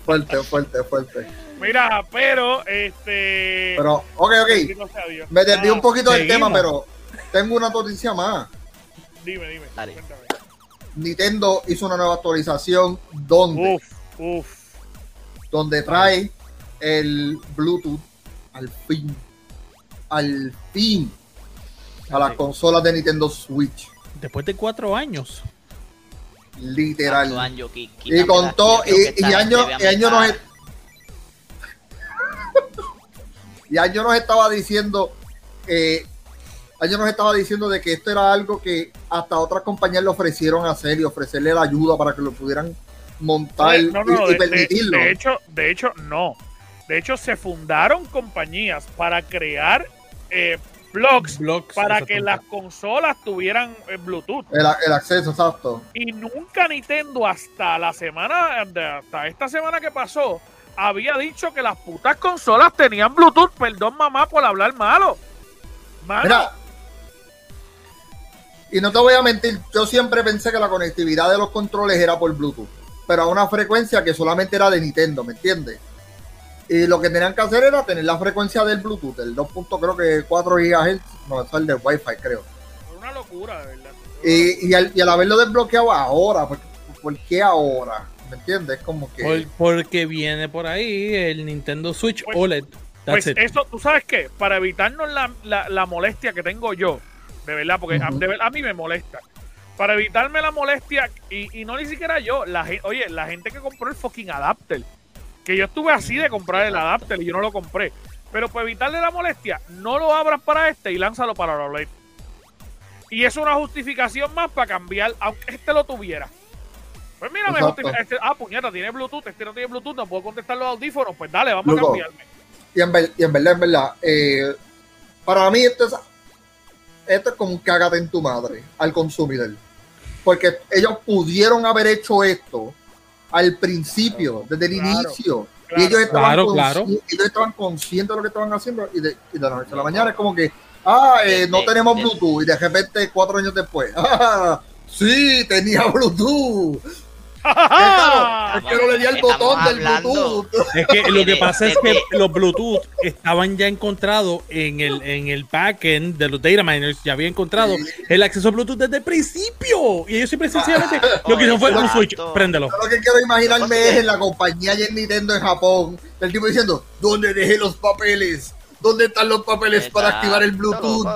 Fuerte, fuerte, fuerte.
Mira, pero este.
Pero, ok, ok. Me desvío
Ah,
un poquito del tema, pero tengo una noticia más.
Dime, dime.
Dale.
cuéntame.
Nintendo hizo una nueva actualización donde,
Uf, uf.
donde trae el Bluetooth al fin, al fin, a las consolas de Nintendo Switch.
Después de cuatro años.
Literal.
Tanto año, qui-
Y con
la-
todo, y, y
esta
año,
gente
y año nos, y año nos estaba diciendo, eh, año nos estaba diciendo de que esto era algo que hasta otras compañías le ofrecieron hacer y ofrecerle la ayuda para que lo pudieran montar
no, no,
y, y
de- de,
permitirlo.
de hecho, de hecho, no. De hecho, se fundaron compañías para crear eh, blogs
Blogs,
para que las consolas tuvieran eh, Bluetooth.
el, el acceso, exacto.
Y nunca Nintendo hasta la semana, hasta esta semana que pasó, había dicho que las putas consolas tenían Bluetooth. Perdón, mamá, por hablar malo. Mano,
Mira, y no te voy a mentir, yo siempre pensé que la conectividad de los controles era por Bluetooth, pero a una frecuencia que solamente era de Nintendo, ¿me entiendes? Y lo que tenían que hacer era tener la frecuencia del Bluetooth, el 2. creo que 4 GHz, no, eso es el del Wi-Fi, creo.
fue una locura, de verdad.
Y, y, al, y al haberlo desbloqueado ahora, ¿por, por qué ahora? ¿Me entiendes? Como que...
Por- porque viene por ahí el Nintendo Switch
Pues-
OLED. That's
Pues
it.
eso, ¿tú sabes qué? Para evitarnos la, la- la molestia que tengo yo, de verdad, porque a,
Ujú.
de verdad a mí me molesta. Para evitarme la molestia, y, y no ni siquiera yo, la oye, la gente que compró el fucking adapter, que yo estuve así de comprar el adapter y yo no lo compré. Pero para evitarle la molestia, no lo abras para este y lánzalo para la OLED. Y es una justificación más para cambiar, aunque este lo tuviera. Pues mira, me este- ah, puñeta, tiene Bluetooth, este no tiene Bluetooth, no puedo contestar los audífonos, pues dale, vamos a cambiarme.
Y en, ver- y en verdad, en verdad, eh, para mí esto es, esto es como un cágate en tu madre al consumidor. Porque ellos pudieron haber hecho esto al principio, desde el
Claro,
inicio.
claro.
y ellos estaban,
Claro,
ellos estaban conscientes de lo que estaban haciendo y de, y de la noche a la mañana es como que, ah, eh, no tenemos Bluetooth y de repente cuatro años después, ah, sí, tenía Bluetooth.
¡Ja,
Es que no le di al botón del Bluetooth.
Es que lo que pasa es que los Bluetooth estaban ya encontrados en el, en el backend de los data miners, ya había encontrado el acceso a Bluetooth desde el principio. Y ellos siempre sencillamente lo que hicieron fue un switch, préndelo.
Yo Lo que quiero imaginarme es en la compañía y en Nintendo en Japón, el tipo diciendo, ¿dónde dejé los papeles? ¿Dónde están los papeles para activar el Bluetooth?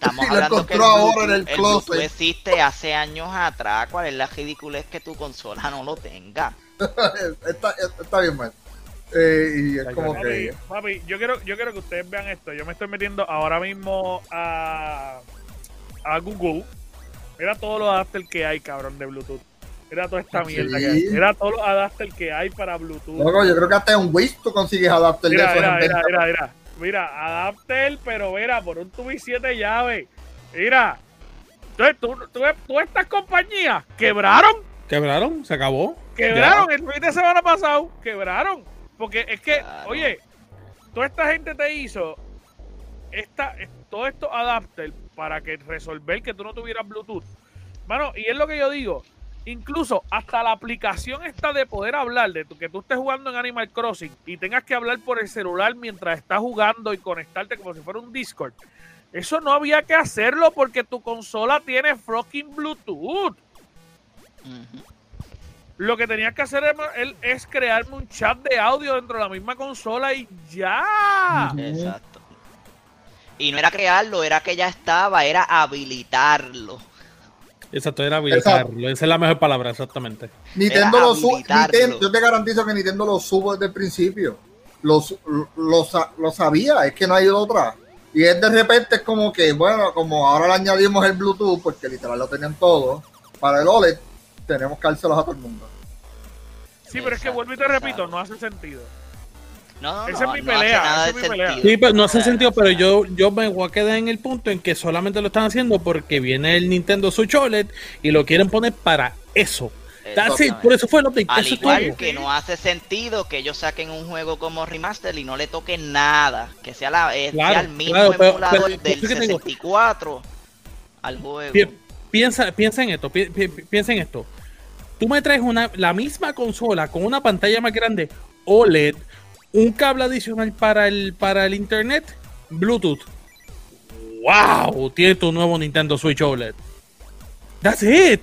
Estamos
Y
hablando que el
ahora en el
el Bluetooth existe hace años atrás. ¿Cuál es la ridiculez que tu consola no lo tenga?
está, está bien mal. Eh, y es como
Papi,
que...
papi, yo quiero, yo quiero que ustedes vean esto. Yo me estoy metiendo ahora mismo a, a Google. Mira todos los adapters que hay, cabrón, de Bluetooth. Mira toda esta
Sí.
mierda que hay. Mira todos los adapters que hay para Bluetooth.
Loco, yo creo que hasta en Wish tú consigues adapter de esos
mira, mira, mira, mira. Mira, adapter, pero mira, por un y siete llaves. Mira. Entonces, tú, tú, tú estas compañías quebraron.
Quebraron, se acabó.
Quebraron el fin de semana pasado. Quebraron. Porque es que,
Claro.
oye, toda esta gente te hizo esta, todo esto adapter para que resolver que tú no tuvieras Bluetooth. Mano, y es lo que yo digo. Incluso hasta la aplicación esta de poder hablar, de tu- que tú estés jugando en Animal Crossing y tengas que hablar por el celular mientras estás jugando y conectarte como si fuera un Discord. Eso no había que hacerlo porque tu consola tiene fucking Bluetooth. Lo que tenías que hacer es, es crearme un chat de audio dentro de la misma consola y ya.
Exacto. Y no era crearlo, era que ya estaba, era habilitarlo.
Exacto, era habilitarlo. Esa es la mejor palabra, exactamente.
Nintendo lo sube. yo te garantizo que Nintendo lo subo desde el principio. los, lo, sa- lo sabía, es que no hay otra. Y es de repente es como que, bueno, como ahora le añadimos el Bluetooth, porque literal lo tenían todo, para el OLED, tenemos que dárselos a todo el mundo.
Sí, pero es que vuelvo y te repito, no hace sentido.
No, no,
Esa es
no,
mi
no hace
pelea,
nada
esa
de
es mi pelea.
sentido.
Sí, pero no hace sentido, pero yo, yo me voy a quedar en el punto en que solamente lo están haciendo porque viene el Nintendo Switch OLED y lo quieren poner para eso. It, por eso fue el update.
Al
es
igual que no hace sentido que ellos saquen un juego como remaster y no le toquen nada, que sea, la, eh,
Claro,
sea el mismo
claro, pero-
emulador
pero-
del
que tengo.
64 al juego.
Pi- Piensa, piensa en esto, pi- pi- piensa en esto. Tú me traes una, la misma consola con una pantalla más grande, OLED, un cable adicional para el, para el internet, Bluetooth. ¡Wow! Tienes tu nuevo Nintendo Switch OLED. That's it.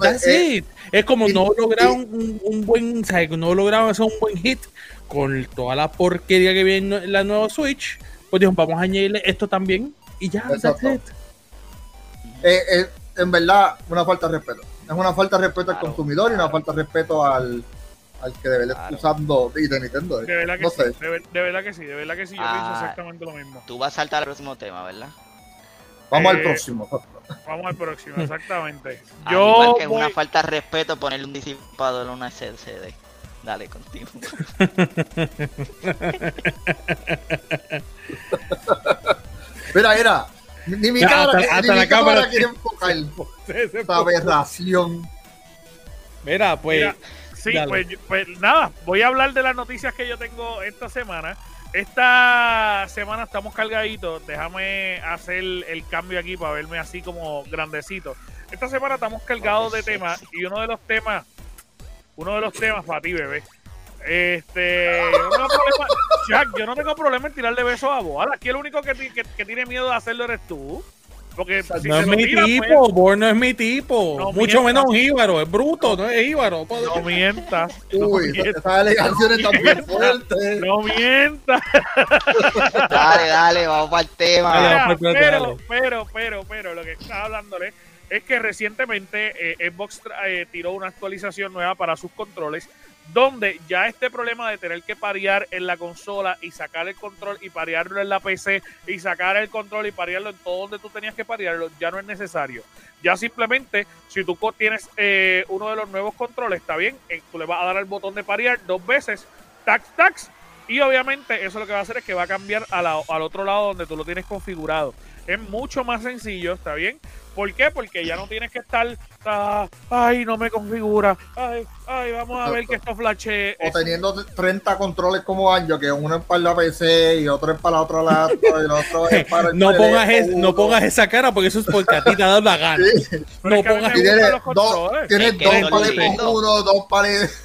That's
eh,
it. Es como
y-
no
y-
lograron un, un buen, o sea, no lograron hacer un buen hit con toda la porquería que viene en la nueva Switch. Pues dijo, vamos a añadirle esto también y ya, that's it.
eh, eh, en verdad, una falta de respeto. Es una falta de respeto al
Claro,
consumidor y una falta de respeto al, al que debe estar
Claro.
usando y de Nintendo. eh.
De verdad que
no
sí,
sé.
de, ver- de verdad que sí, de verdad que sí, yo
Ah.
pienso exactamente lo mismo.
Tú vas a saltar al próximo tema, ¿verdad?
Vamos
Eh,
al próximo.
Vamos al próximo, exactamente. Yo
igual que es
voy-
una falta de respeto ponerle un disipador a una CCD. Dale, contigo.
Mira, mira. Ni mi
Ya,
cámara,
hasta-
ni
hasta
mi
la
cámara
cámara.
quiere enfocar esta aberración.
Mira, pues.
Mira, sí, pues, pues nada, voy a hablar de las noticias que yo tengo esta semana. Esta semana estamos cargaditos. Déjame hacer el cambio aquí para verme así como grandecito. Esta semana estamos cargados de temas y uno de los temas, uno de los temas para ti, bebé. Este, yo no tengo problema, Jack, yo no tengo problema en tirarle besos a Boal. Aquí el único que, ti- que, que tiene miedo de hacerlo eres tú. Porque si
no es mi
tira, pues,
tipo, Born no es mi tipo.
No
Mucho
mientas.
menos un jíbaro, es bruto, no es jíbaro.
no mientas. no
Uy,
mientas.
esas alegaciones están bien fuertes.
No mientas.
dale, dale, vamos para el tema.
Mira,
pues,
pero, pero, pero, pero, lo que estaba hablándole es que recientemente eh, Xbox eh, tiró una actualización nueva para sus controles donde ya este problema de tener que parear en la consola y sacar el control y parearlo en la PC y sacar el control y parearlo en todo donde tú tenías que parearlo ya no es necesario. Ya simplemente, si tú tienes eh, uno de los nuevos controles, está bien, eh, tú le vas a dar al botón de parear dos veces, tax, tax, y obviamente eso lo que va a hacer es que va a cambiar a la- al otro lado donde tú lo tienes configurado. Es mucho más sencillo, ¿está bien? ¿Por qué? Porque ya no tienes que estar, ah, ay, no me configura, ay, ay, vamos a ver que esto flashee.
O teniendo 30 controles como Anjo, que uno es para la PC y otro es para la otra laptop y el otro es para el
No pongas, es- no pongas esa cara porque eso es porque a ti te ha dado la gana. No pongas
Y tienes
los
dos,
controles.
tienes
Es que
dos
lindos.
con uno, dos pares.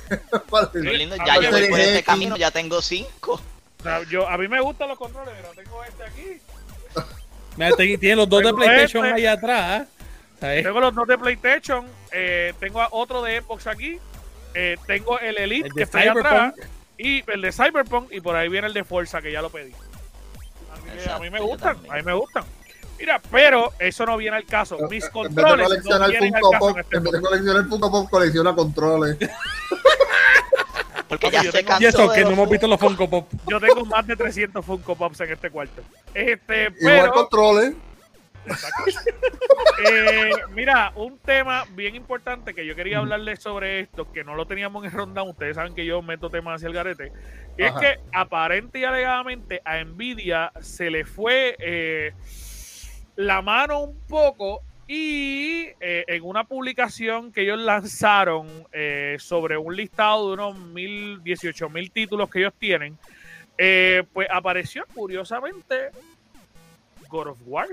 Qué lindo, ya yo voy por este camino, ya tengo cinco.
O sea, yo, a mí me gustan los controles, pero tengo este aquí.
Mira, te- Tiene los dos de PlayStation
este.
ahí atrás. ¿sabes?
Tengo los dos de PlayStation, eh, tengo a otro de Xbox aquí, eh, tengo el Elite
El
que está ahí atrás y el de Cyberpunk y por ahí viene el de Forza que ya lo pedí. A mí,
Exacto,
a mí me gustan, a mí me gustan. Mira, pero eso no viene al caso. Mis
En vez de
controles no
coleccionar
vienen al
Funko
caso
Pop,
en este
en vez de
podcast.
coleccionar Funko Pop, colecciona controles.
Ya
yo
se
tengo-
cansó
Y eso que no hemos visto los Funko Pop.
Yo tengo más de 300 Funko Pops en este cuarto. Este,
Igual
pero
controles.
Eh, mira, un tema bien importante que yo quería hablarles sobre esto, que no lo teníamos en rundown, ustedes saben que yo meto temas hacia el garete, y es que aparente y alegadamente a Nvidia se le fue eh, la mano un poco y eh, en una publicación que ellos lanzaron eh, sobre un listado de unos mil, 18 mil títulos que ellos tienen, eh, pues apareció curiosamente God of War.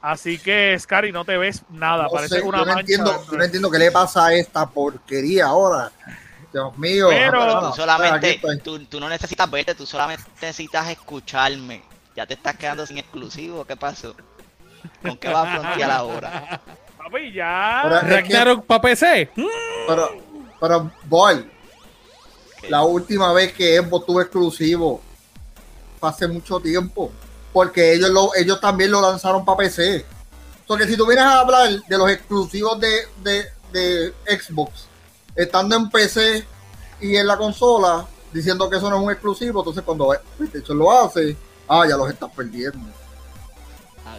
Así que, Scary, no te ves nada.
No
parece
sé,
una
yo, no
mancha.
entiendo, yo no entiendo qué le pasa a esta porquería ahora. Dios mío.
Pero-
Tú solamente, tú, tú no necesitas verte, tú solamente necesitas escucharme. Ya te estás quedando sin exclusivo, ¿qué pasó? ¿Con qué vas a frontear ahora?
Papi, ya.
Ragnarok para PC.
Pero, pero, boy, la última vez que Xbox tuvo exclusivo fue hace mucho tiempo. Porque ellos, lo, ellos también lo lanzaron para PC. Porque si tú vienes a hablar de los exclusivos de, de, de Xbox, estando en PC y en la consola, diciendo que eso no es un exclusivo, entonces cuando PlayStation lo hace, ah, ya los estás perdiendo.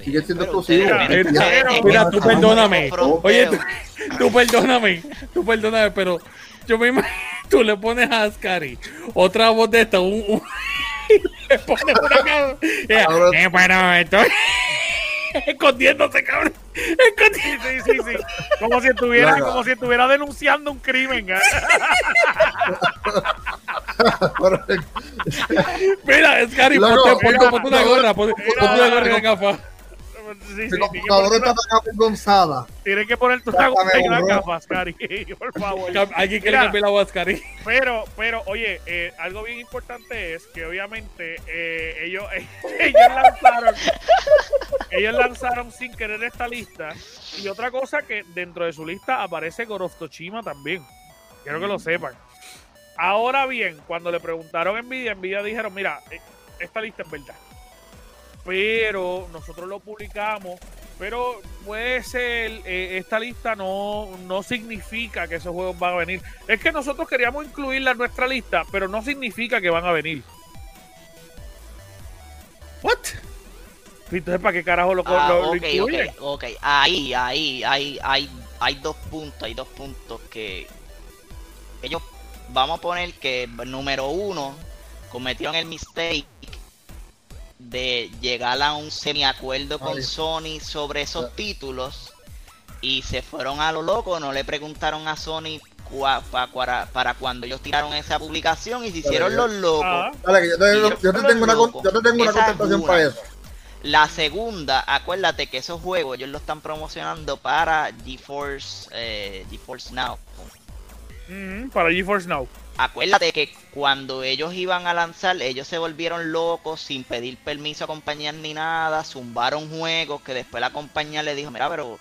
Sigue siendo
pero
exclusivo.
Mira,
tú perdóname. Oye, tú, tú perdóname, tú perdóname, pero yo me imagino, tú le pones a Ascari otra voz de esta, un, un- le pones una cara. Ella,
Cabrón.
eh, bueno, estoy escondiéndose, cabrón. Escondiéndose.
Sí, sí, sí. Como si estuviera,
Claro.
como si estuviera denunciando un crimen. ¿eh?
Mira,
Loco,
ponte, ponte, ponte una
no,
gorra, ponte, ponte una gorra
no.
una gafa.
Sí, sí,
Mi
tiene que
computadora
poner
está.
Tienes que poner tu
Sácame,
gorra y una
bro.
gafas, Cari, por favor.
Cam- Alguien que le
Mira.
cambie la voz.
Pero, pero, oye, eh, algo bien importante es que obviamente eh, ellos, ellos lanzaron, ellos lanzaron sin querer esta lista. Y otra cosa que dentro de su lista aparece God of Tsushima también. Quiero que lo sepan. Ahora bien, cuando le preguntaron a Nvidia, Nvidia dijeron, mira, eh, esta lista es verdad. Pero nosotros lo publicamos. Pero puede ser, eh, esta lista no, no significa que esos juegos van a venir. Es que nosotros queríamos incluirla en nuestra lista, pero no significa que van a venir.
What?
Entonces, ¿para qué carajo lo,
Ah,
lo- lo
ok,
incluyen?
ok, ok. Ahí, ahí, ahí, hay, hay dos puntos, hay dos puntos que ellos, vamos a poner que número uno, cometieron el mistake de llegar a un semiacuerdo con
Ay.
Sony sobre esos
Ah.
títulos y se fueron a lo loco, no le preguntaron a Sony cua- pa- para, para cuando ellos tiraron esa publicación y se hicieron los locos.
Ah,
Dale, yo te,
Y yo-
yo te tengo una, con- yo te tengo una
Esa es
contestación para eso.
La segunda, acuérdate que esos juegos ellos lo están promocionando para GeForce, eh, GeForce Now.
para GeForce Now.
Acuérdate que cuando ellos iban a lanzar, ellos se volvieron locos sin pedir permiso a compañías ni nada, zumbaron juegos que después la compañía le dijo, mira, pero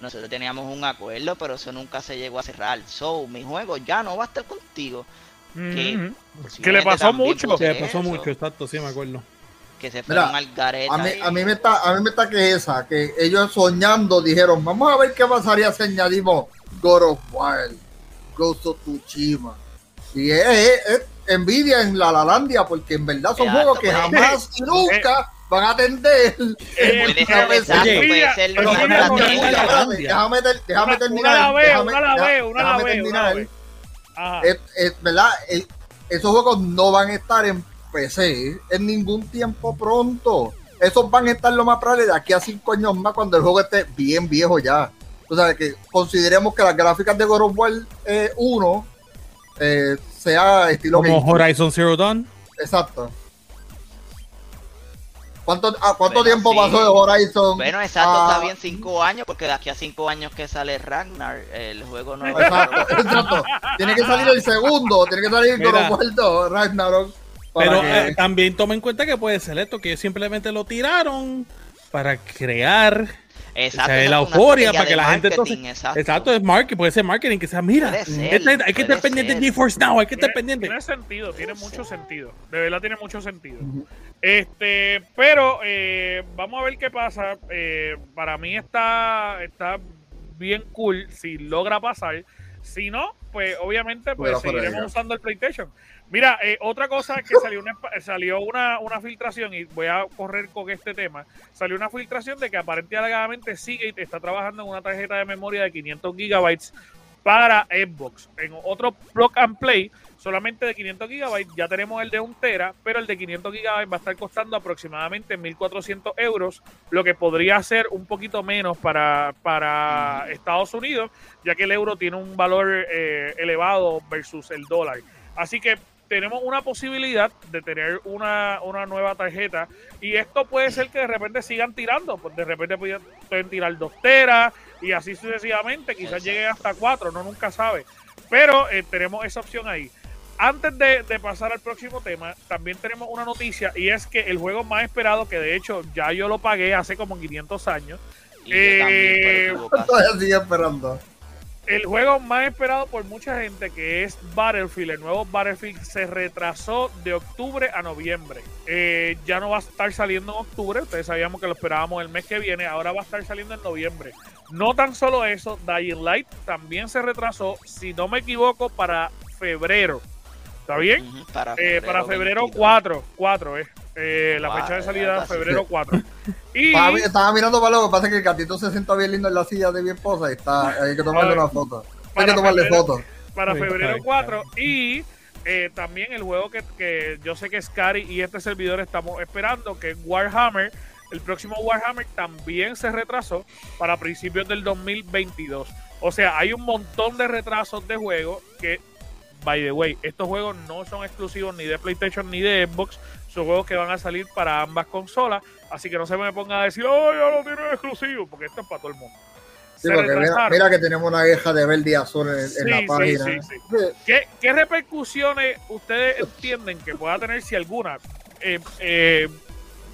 nosotros teníamos un acuerdo, pero eso nunca se llegó a cerrar. So, mi juego ya no va a estar contigo. Que,
Que le pasó mucho.
por
Se pasó
eso,
mucho, exacto, sí me acuerdo.
Que se
Mira,
fueron al garete.
A mí,
ahí.
a mí me está, a mí me está que esa, que ellos soñando dijeron, vamos a ver qué pasaría si añadimos God of War, Ghost of Tsushima. Y es, es- es envidia en la Lalandia, porque en verdad son
Exacto,
juegos que
pues.
jamás y nunca van a atender.
Eh,
déjame, terminar.
una la veo, una la una la
verdad, Eh, esos juegos no van a estar en PC en ningún tiempo pronto. Esos van a estar lo más probable de aquí a cinco años más cuando el juego esté bien viejo ya. O sea, que consideremos que las gráficas de God of War eh, 1 eh, sea estilo
Como. Horizon Zero Dawn.
Exacto. ¿Cuánto, a ¿cuánto
Bueno,
tiempo
sí.
pasó de Horizon?
Bueno, exacto,
a-
está bien cinco años, porque de aquí a cinco años que sale Ragnar, el juego no
Exacto, exacto. Tiene que salir el segundo, tiene que salir
Mira.
2, Ragnarok.
Pero
que-
eh, también toma en cuenta que puede ser esto, que ellos simplemente lo tiraron para crear
Exacto,
o sea, la euforia para que la gente entonces
exacto.
exacto es marketing puede ser marketing que sea mira
ser,
este- hay que estar pendiente de GeForce Now hay que estar pendiente
tiene sentido, tiene mucho sentido. De verdad tiene mucho sentido. Este, pero eh, vamos a ver qué pasa. Eh, para mí está, está bien cool si logra pasar. Si no, pues obviamente pues seguiremos usando el PlayStation. Mira, eh, otra cosa que salió una, salió una, una filtración y voy a correr con este tema. Salió una filtración de que aparentemente Seagate está trabajando en una tarjeta de memoria de 500 gigabytes para Xbox. En otro plug and play, solamente de 500 gigabytes, ya tenemos el de 1 tera, pero el de 500 gigabytes va a estar costando aproximadamente 1.400 euros, lo que podría ser un poquito menos para, para Estados Unidos, ya que el euro tiene un valor eh, elevado versus el dólar. Así que tenemos una posibilidad de tener una, una nueva tarjeta y esto puede ser que de repente sigan tirando, pues de repente pueden, tirar dos teras y así sucesivamente, quizás
Exacto.
llegue hasta cuatro, no nunca sabe. Pero eh, tenemos esa opción ahí. Antes de, de pasar al próximo tema, también tenemos una noticia y es que el juego más esperado, que de hecho ya yo lo pagué hace como 500 años,
Y
Eh,
equivocación.
Todavía sigue esperando.
el juego más esperado por mucha gente, que es Battlefield, el nuevo Battlefield, se retrasó de octubre a noviembre. Eh, ya no va a estar saliendo en octubre, ustedes sabíamos que lo esperábamos el mes que viene, ahora va a estar saliendo en noviembre. No tan solo eso, Dying Light también se retrasó, si no me equivoco, para febrero. ¿Está bien?
Ujú, Para
Eh, para febrero
22.
4, 4 es. Eh, la fecha de salida es febrero 4. Y
Estaba, mi- estaba mirando para lo que pasa es que el gatito se sienta bien lindo en la silla de mi esposa y está, hay que tomarle una foto. Hay
Para
que tomarle
febrero-
foto.
para febrero
ay,
4 y eh, también el juego que, que yo sé que Scary y este servidor estamos esperando, que es Warhammer. El próximo Warhammer también se retrasó para principios del 2022. O sea, hay un montón de retrasos de juegos que, by the way, estos juegos no son exclusivos ni de PlayStation ni de Xbox. Son juegos que van a salir para ambas consolas. Así que no se me ponga a decir, oh, ya lo tienen exclusivo, porque esto es para todo el mundo.
Sí, mira, mira que tenemos una queja de verde y azul en, en
Sí,
la
sí,
página.
sí, sí. ¿Qué, qué repercusiones ustedes entienden que pueda tener, si alguna, eh, eh,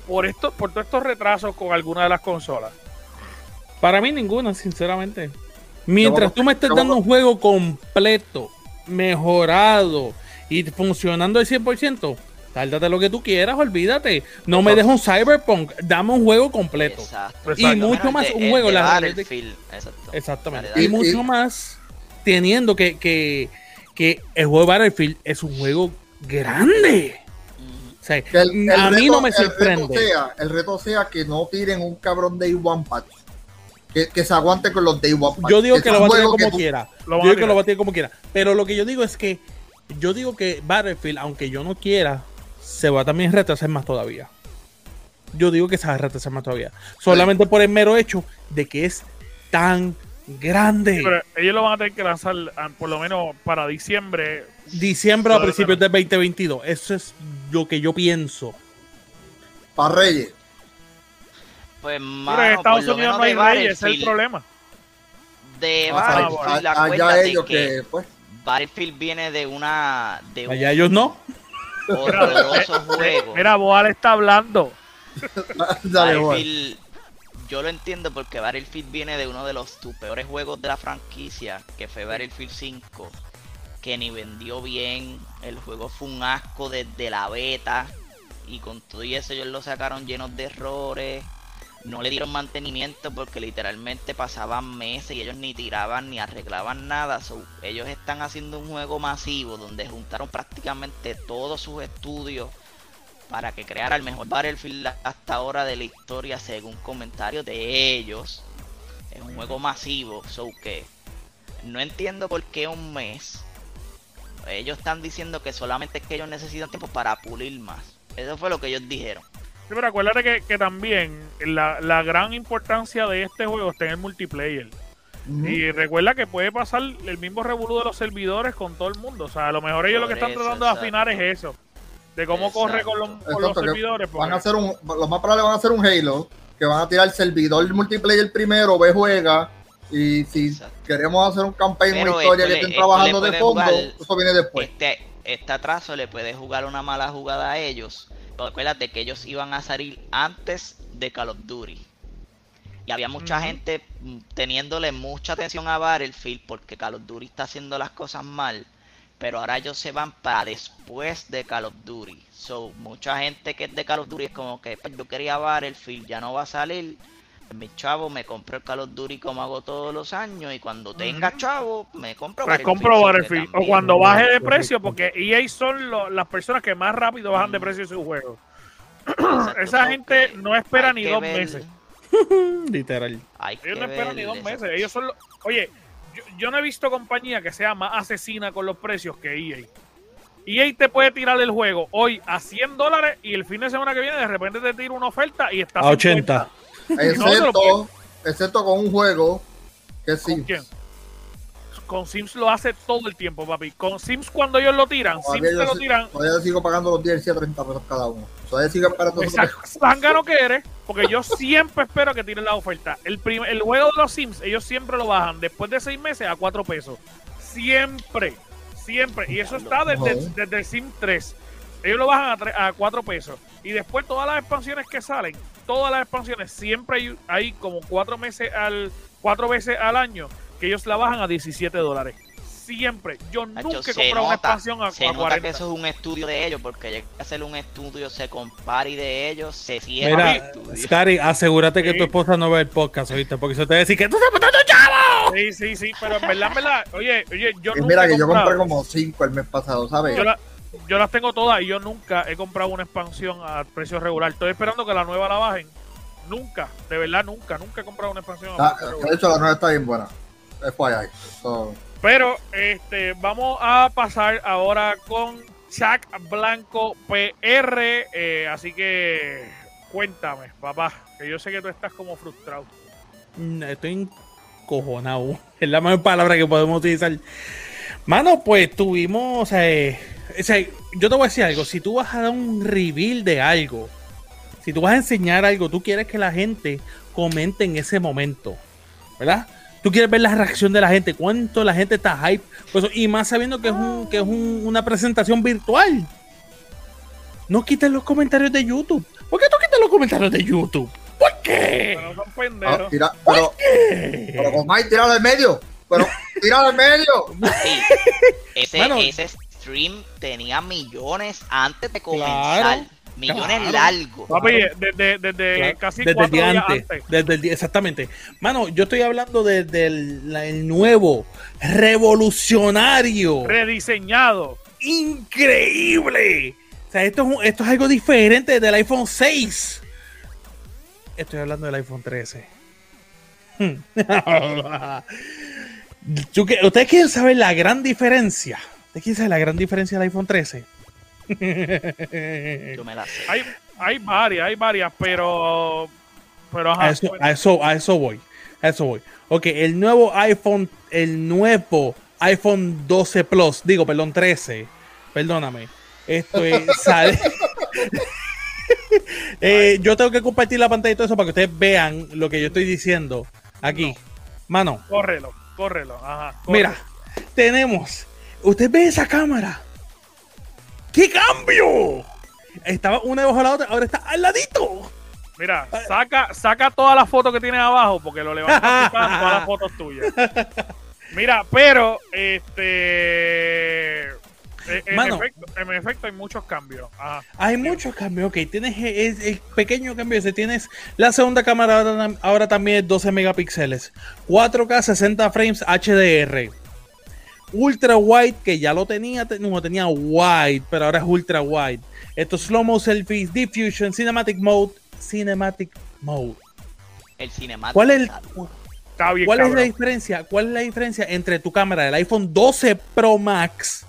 por, esto, por todos estos retrasos con alguna de las consolas?
Para mí ninguna, sinceramente. Mientras
Yo-
tú me estés
yo-
dando un juego completo, mejorado y funcionando al 100%, tárdate lo que tú quieras, olvídate. No me dejes un Cyberpunk, dame un juego completo.
Exacto.
Y
mucho más
de-
un juego,
de
la-
exacto.
Exactamente.
Dale,
Y
dale.
Y-
mucho
y-
más teniendo que, que, que el juego de Battlefield es un juego grande.
Ujú.
O sea,
Que el- el
a mí
reto-
no me
El reto,
sorprende.
sea, el reto sea que no tiren un cabrón Day One patch. Que, que se aguante con los Day One.
Yo digo que lo va a
que
como
tú-
quiera.
Lo
Yo digo que lo va a tirar como quiera. Pero lo que yo digo es que yo digo que Battlefield, aunque yo no quiera, se va a también retrasar más todavía. Yo digo que se va a retrasar más todavía. Solamente por el mero hecho de que es tan grande.
Pero ellos lo van a tener que lanzar ah, por lo menos para diciembre.
Diciembre a principios del 2022. Eso es lo que yo pienso.
Para Reyes.
Pues
Pero
mano,
en Estados Unidos no hay reyes, es el problema.
De
Ah,
Battlefield,
allá
acuérdate
ellos
que,
que, pues,
Battlefield viene de una de un
Allá ellos no.
horroroso juego.
Mira, Boal está hablando.
Battlefield, yo lo entiendo porque Battlefield viene de uno de los tus peores juegos de la franquicia, que fue Battlefield 5, que ni vendió bien, el juego fue un asco desde la beta, y con todo y eso ellos lo sacaron llenos de errores, no le dieron mantenimiento porque literalmente pasaban meses y ellos ni tiraban ni arreglaban nada, so, ellos están haciendo un juego masivo donde juntaron prácticamente todos sus estudios para que creara el mejor Battlefield hasta ahora de la historia según comentarios de ellos. Es un juego masivo, so que no entiendo por qué un mes. Ellos están diciendo que solamente es que ellos necesitan tiempo para pulir más. Eso fue lo que ellos dijeron.
Sí, pero acuérdate que, que también la, la gran importancia de este juego está en el multiplayer. Y recuerda que puede pasar el mismo revolú de los servidores con todo el mundo. O sea, a lo mejor ellos lo que están
eso,
tratando de afinar es eso. De cómo corre con los, con los
Exacto,
servidores.
Van a hacer un, lo más probable van a hacer un Halo, que van a tirar servidor multiplayer primero, ve juega, y si
Exacto.
queremos hacer un campaign,
Pero
una historia
esto
que estén
esto
trabajando de fondo,
jugar-
eso viene después.
Este, este atraso le puede jugar una mala jugada a ellos. Pero acuérdate que ellos iban a salir antes de Call of Duty. Y había mucha gente mm, teniéndole mucha atención a Battlefield porque Call of Duty está haciendo las cosas mal. Pero ahora ellos se van para después de Call of Duty. So, mucha gente que es de Call of Duty es como que "Pues, yo quería Battlefield, ya no va a salir. Mi chavo me compró el Call of Duty como hago todos los años. Y cuando tenga chavo, me compro
Pues compro Battlefield. O cuando baje de precio, porque EA son lo- las personas que más rápido bajan de precio su juego.
Exacto,
Esa gente no espera ni dos
ver-
meses.
Literal.
Hay
Ellos no esperan ni dos meses. Ellos son los- Oye, yo, yo no he visto compañía que sea más asesina con los precios que EA. EA te puede tirar el juego hoy a 100 dólares y el fin de semana que viene de repente te tira una oferta y está
A 80.
No, te lo
Excepto, excepto con un juego que.
¿Con quién? Con Sims lo hace todo el tiempo, papi. Con Sims cuando ellos lo tiran, Sims
yo,
lo tiran.
todavía sigo pagando los DLC a 30 pesos cada uno. Todavía sigo esos
Exacto, zángano que eres, porque yo siempre espero que tiren la oferta. El, el juego de los Sims, elos siempre lo bajan después de seis meses a cuatro pesos. Siempre, siempre. Y eso está desde, desde el Sim 3. Ellos lo bajan a, tre- a 4 pesos. Y después todas las expansiones que salen, todas las expansiones, siempre hay, hay como cuatro meses al cuatro veces al año que ellos la bajan a 17 dólares. Siempre. Yo nunca he
se
comprado una expansión a,
se
a
nota
40.
que eso es un estudio de ellos, porque hay que hacer un estudio, se compare de ellos, se cierra
Mira. Scary, asegúrate que tu esposa no ve el podcast, ¿oíste? Porque eso te va a decir que tú estás botando chavo.
Sí, sí, sí, pero en verdad, en verdad, oye, oye, yo
Y
nunca
mira
he
que yo compré como 5 el mes pasado, ¿sabes?
yo, la- yo las tengo todas y yo nunca he comprado una expansión a precio regular. Estoy esperando que la nueva la bajen. Nunca, de verdad, nunca, nunca he comprado una expansión a
Ah,
precio
de hecho, la nueva está bien buena. FYI. So,
Pero este, vamos a pasar ahora con Chuck Blanco PR. eh, así que cuéntame, papá, que yo sé que tú estás como frustrado.
Mm, Estoy encojonado. Es la mejor palabra que podemos utilizar. Mano, pues tuvimos. O sea, eh, o sea, yo te voy a decir algo. Si tú vas a dar un reveal de algo, si tú vas a enseñar algo, tú quieres que la gente comente en ese momento, ¿verdad? Tú quieres ver la reacción de la gente, cuánto la gente está hype. por eso, y más sabiendo que es, un, que es un- una presentación virtual. No quites los comentarios de YouTube. ¿Por qué tú quitas los comentarios de YouTube? ¿Por qué?
Pero son
ah,
pendejos.
tira, pero, pero con Mike, tíralo al medio. Pero, tíralo al medio.
Sí. Ese, ese stream tenía millones antes de comenzar.
Claro,
millones
claro.
largos.
Papi, desde, desde
Claro,
casi
desde el día
días
antes,
antes.
desde el día- exactamente. Mano, yo estoy hablando de- del el nuevo, revolucionario,
Rediseñado.
increíble. O sea, esto es, un- esto es algo diferente del iPhone 6. Estoy hablando del iPhone 13. Yo que- ¿Ustedes quieren saber la gran diferencia? ¿Ustedes quieren saber la gran diferencia del iPhone 13?
Yo me la sé.
Hay, hay varias, hay varias, pero. Pero ajá.
a eso, a eso, a eso voy. A eso voy. Ok, el nuevo iPhone, el nuevo iPhone 12 Plus, digo, perdón, 13. Perdóname. Esto es, sale. Eh, yo tengo que compartir la pantalla y todo eso para que ustedes vean lo que yo estoy diciendo aquí. Mano,
Córrelo, córrelo. Ajá. córrelo.
mira, tenemos. ¿Usted ve esa cámara? ¡Qué cambio! Estaba una debajo de la otra, ahora está al ladito.
Mira, saca, saca todas las fotos que tienes abajo porque lo levantas y todas las fotos tuyas. Mira, pero este eh, en,
Mano.
efecto, en efecto hay muchos cambios. Ajá.
Hay muchos cambios, ok. Tienes el, el pequeño cambio ese. Tienes la segunda cámara ahora, ahora también es 12 megapíxeles. 4K 60 frames HDR. Ultra wide, que ya lo tenía, te- no tenía wide, pero ahora es ultra wide. Esto es slow mo selfies, diffusion, cinematic mode, cinematic mode.
El cinemático.
¿Cuál es, el-
Está bien,
cuál es la diferencia? ¿Cuál es la diferencia entre tu cámara del iPhone 12 Pro Max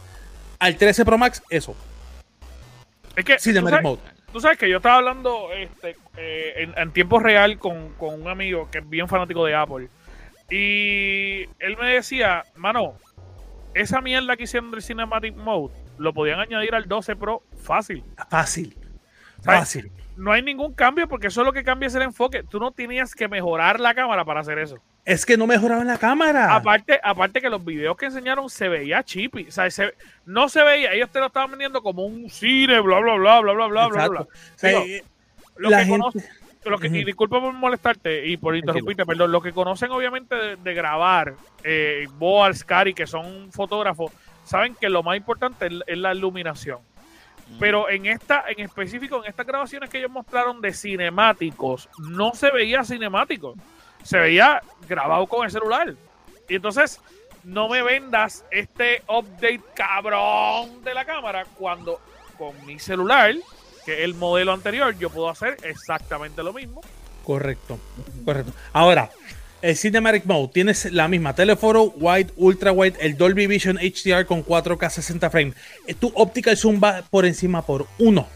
al 13 Pro Max? Eso,
Es que tú
cinematic
sabes,
mode.
tú sabes que yo estaba hablando este, eh, en, en tiempo real con, con un amigo que es bien fanático de Apple. Y él me decía, mano, esa mierda que hicieron del Cinematic Mode lo podían añadir al 12 Pro fácil.
Fácil, fácil.
No hay ningún cambio porque eso es lo que cambia es el enfoque. Tú no tenías que mejorar la cámara para hacer eso.
Es que no mejoraban la cámara.
Aparte, aparte que los videos que enseñaron se veía chippy. O sea, se- no se veía, ellos te lo estaban vendiendo como un cine, bla, bla, bla, bla, bla, bla, bla, bla.
O sea,
Digo,
eh,
Lo
la
que
gente-
conocen- lo que-. Y disculpa por molestarte y por interrumpirte, perdón. Lo que conocen obviamente de, de grabar, eh, Boal, Scary, que son fotógrafos, saben que lo más importante es, es la iluminación.
Mm.
Pero en esta, en específico, en estas grabaciones que ellos mostraron de cinemáticos, no se veía cinemático. Se veía grabado con el celular. Y entonces, no me vendas este update cabrón de la cámara cuando con mi celular, que el modelo anterior, yo puedo hacer exactamente lo mismo.
Correcto, correcto. Ahora, el Cinematic Mode tienes la misma telephoto, wide, ultra wide, el Dolby Vision HDR con 4K 60 frames. Eh, Tu optical zoom va por encima por uno,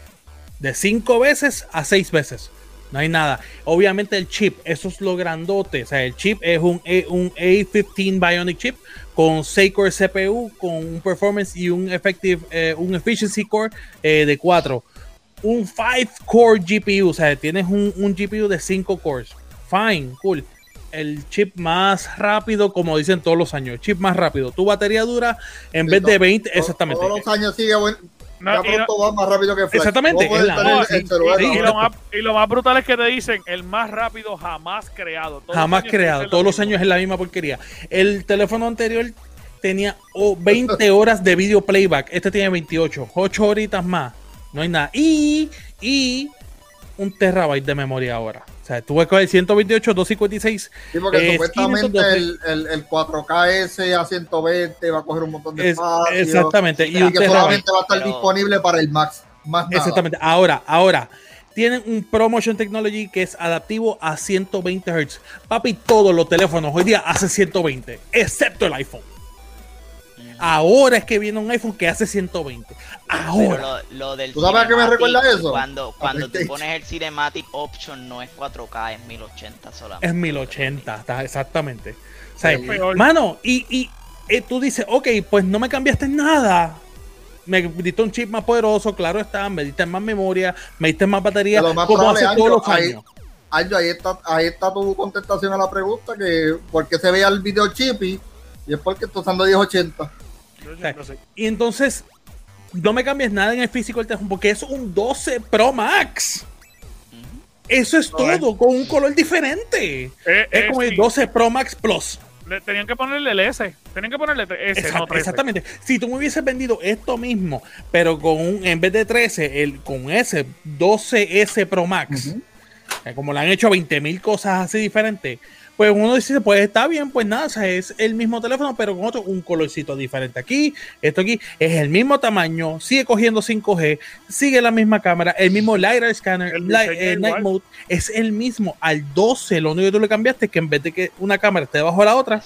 de 5 veces a 6 veces. No hay nada. Obviamente el chip, eso es lo grandote. O sea, el chip es un, A- un A15 Bionic chip con 6 core CPU, con un performance y un effective, eh, un efficiency core eh, de 4 un 5 core GPU, o sea, tienes un, un GPU de 5 cores. Fine, cool. El chip más rápido, como dicen todos los años, el chip más rápido. Tu batería dura en vez de 20,
Todos-
exactamente.
Todos los años sigue buen-
No,
ya
y,
pronto va más rápido que Flash.
Exactamente,
No puedes
es la-
tener
no,
el celular
sí,
y lo más, y lo más brutal es que te dicen el más rápido jamás creado. Todos
Jamás creado. Todos los años es la misma porquería. El teléfono anterior tenía oh, 20 horas de video playback. Este tiene 28. 8 horitas más. No hay nada. Y, y un terabyte de memoria ahora. O sea, tuve que coger 128, 256.
Sí, porque
eh,
supuestamente
512.
el, el, el 4KS a 120 va a coger un montón de
Es-
espacio.
exactamente. Y
Y que
terabyte.
solamente va a estar
Pero-
disponible para el Max. Más nada.
Exactamente. Ahora, ahora. Tienen un ProMotion Technology que es adaptivo a 120 Hz. Papi, todos los teléfonos hoy día hacen 120, excepto el iPhone. Ahora es que viene un iPhone que hace 120.
Pero
Ahora.
lo, lo del
¿Tú sabes a qué me recuerda eso?
Cuando, cuando tú pones el Cinematic Option no es 4K, es 1080 solamente.
Es 1080, está exactamente. O sea,
Es peor.
mano, y, y eh, tú dices, ok, pues no me cambiaste nada. Me diste un chip más poderoso, claro está, me diste más memoria, me diste más batería,
más
como hace todos los
ahí-
años.
Aldo, ahí está, ahí está tu contestación a la pregunta que por qué se veía el video chippy y es porque está usando 1080.
Yo siempre sé.
Y entonces, no me cambies nada en el físico del teléfono, porque es un 12 Pro Max. Eso es
No, es-
todo, con un color diferente.
Eh,
Es
eh,
como el
sí.
12 Pro Max Plus.
Le- tenían que ponerle el S. Tenían que ponerle S,
Exact-
no 13.
exactamente. Si tú me hubieses vendido esto mismo, pero con un, en vez de 13, el, con ese 12S Pro Max, eh, como le han hecho 20 mil cosas así diferentes, pues uno dice, pues está bien, pues nada, o sea, es el mismo teléfono, pero con otro, un colorcito diferente aquí, esto aquí, es el mismo tamaño, sigue cogiendo 5G, sigue la misma cámara, el mismo LiDAR scanner,
El
eh, night mode, es el mismo. Al 12, lo único que tú le cambiaste es que en vez de que una cámara esté debajo de la otra,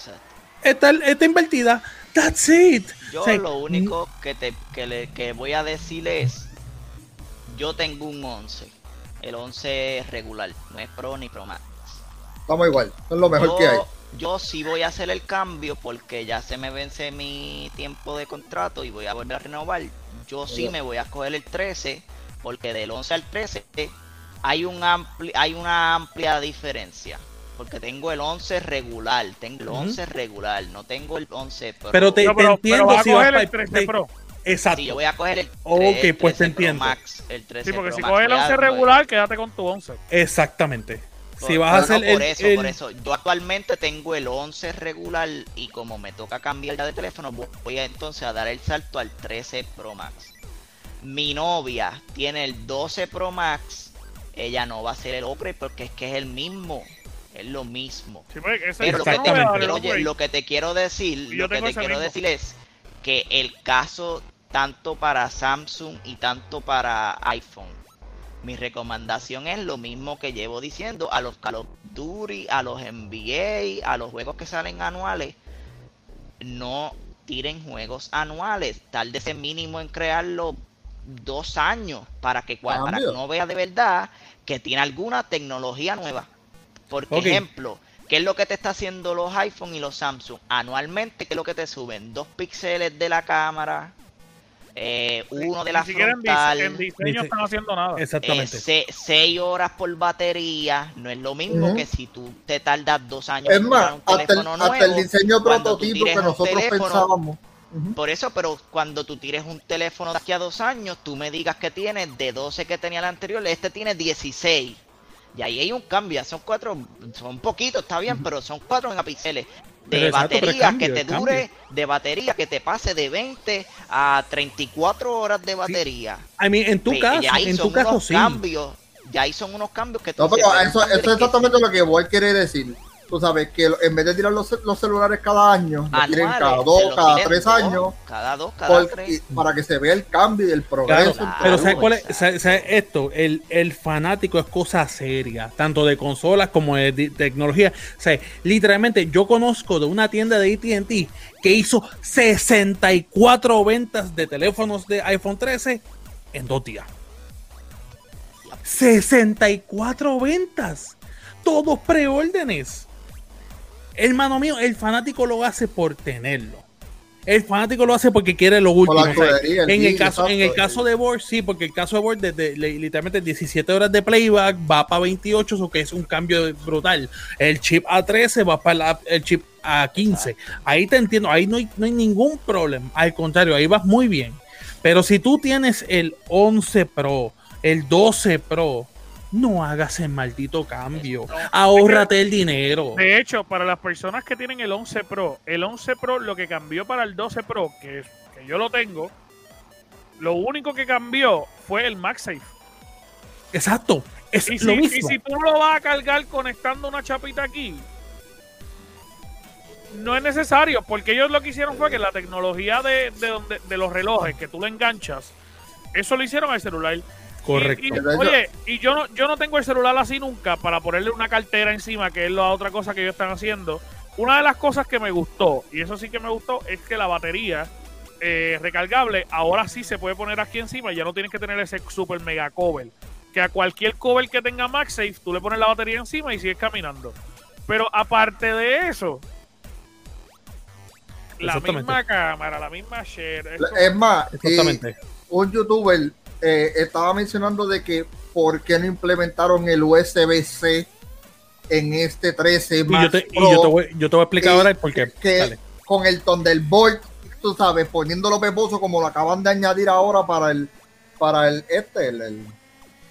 está, está invertida. That's it.
Yo
O sea,
lo único que te que, le, que voy a decir es, yo tengo un 11, el 11 regular, no es Pro ni Pro Max.
Estamos igual, es lo mejor
yo,
que hay.
yo sí voy a hacer el cambio porque ya se me vence mi tiempo de contrato y voy a volver a renovar. Yo sí me voy a coger el 13 porque del 11 al 13 hay, un ampli hay una amplia diferencia. Porque tengo el 11 regular, tengo el
Ujú.
11 regular, no tengo el 11 Pro.
Pero te-
No, pero,
entiendo
pero vas a
si vas
coger el
pa-
13
te-
Pro.
Exacto.
Sí, yo voy a coger el,
Ok,
tre- el
pues te
13 Pro
entiendo.
Max, el 13
Sí, porque
Pro
si
Max.
coges el
Voy a-
11
voy-
regular, quédate con tu 11.
Exactamente.
Por-
Si vas a hacer
no,
el,
por eso,
el-
por eso. Yo actualmente tengo el 11 regular y como me toca cambiar de teléfono, voy- a entonces a dar el salto al 13 Pro Max. Mi novia tiene el 12 Pro Max, ella no va a hacer el upgrade porque es que es el mismo, es lo mismo.
Sí, pues,
Pero lo que,
no voy a
te,
upgrade.
lo que te quiero decir, lo que te quiero
mismo.
decir es que el caso tanto para Samsung y tanto para iPhone, mi recomendación es lo mismo que llevo diciendo a los Call of Duty, a los NBA, a los juegos que salen anuales, no tiren juegos anuales, ese mínimo en crearlo dos años para que, para que uno vea de verdad que tiene alguna tecnología nueva. Por ejemplo, ¿qué es lo que te está haciendo los iPhone y los Samsung? Anualmente, ¿qué es lo que te suben? Dos píxeles de la cámara, eh, uno de la
Ni siquiera en, dise-
frontal,
en diseño están haciendo nada.
eh,
Exactamente.
se- seis horas por batería. No es lo mismo que si tú te tardas dos años
Es
en un
hasta el,
teléfono
hasta el
nuevo,
diseño prototipo
tires
que
un
nosotros
teléfono-
pensábamos.
Por eso, pero cuando tú tires un teléfono de aquí a dos años, tú me digas que tiene de 12 que tenía el anterior, este tiene 16. Y ahí hay un cambio, son cuatro, son poquitos, está bien, pero son cuatro megapíxeles. De
Pero exacto, pero es
batería
cambio,
que te dure, de batería que te pase de 20 a 34 horas de batería.
I mean, en tu caso,
ya ahí
en
son
tu caso
unos
sí.
cambios, ya ahí son unos cambios que tú
No, pero eso,
pero
eso es exactamente lo que Boy quiere decir. Tú sabes que en vez de tirar los, los celulares cada año, lo tiren cada dos, cada
tiren
tres
dos,
años,
Cada dos, cada
por-
tres.
y- para que se vea el cambio y el progreso.
Claro.
pero ¿sabes cuál es? ¿Sabes- sabes esto? El, el fanático es cosa seria, tanto de consolas como de, de tecnología. O sea, literalmente yo conozco de una tienda de AT&T que hizo 64 ventas de teléfonos de iPhone 13 en dos días. 64 ventas. Todos preórdenes. Hermano mío, el fanático lo hace por tenerlo. El fanático lo hace porque quiere lo último.
la
o sea,
chulería, el
en, el caso, en el caso de Word, sí, porque el caso de Word, desde literalmente 17 horas de playback va para 28, eso que es un cambio brutal. El chip A13 va para la- el chip A15. Ahí te entiendo, ahí no hay, no hay ningún problema. Al contrario, ahí vas muy bien. Pero si tú tienes el 11 Pro, el 12 Pro, no hagas el maldito cambio. Ahórrate el dinero.
De hecho, para las personas que tienen el 11 Pro, el 11 Pro lo que cambió para el 12 Pro, que, que yo lo tengo, lo único que cambió fue el MagSafe.
Exacto. Es
Y
lo
si, y
mismo.
si tú lo vas a cargar conectando una chapita aquí, no es necesario, porque ellos lo que hicieron fue que la tecnología de, de, donde, de los relojes que tú le enganchas, eso lo hicieron al celular.
Correcto.
Y- y, oye, y yo no, yo no tengo el celular así nunca para ponerle una cartera encima, que es la otra cosa que ellos están haciendo. Una de las cosas que me gustó, y eso sí que me gustó, es que la batería eh, recargable ahora sí se puede poner aquí encima y ya no tienes que tener ese super mega cover. Que a cualquier cover que tenga MagSafe, tú le pones la batería encima y sigues caminando. Pero aparte de eso, la misma cámara, la misma share. eso-
Es más, eh,
Exactamente.
un youtuber eh, estaba mencionando de que por qué no implementaron el USB-C en este 13
Y yo te, y
Pro
yo te voy, yo te voy a explicar ahora el por qué.
que
Dale.
con el Thunderbolt, tú sabes, poniéndolo peposo como lo acaban de añadir ahora para el para el este, el, el,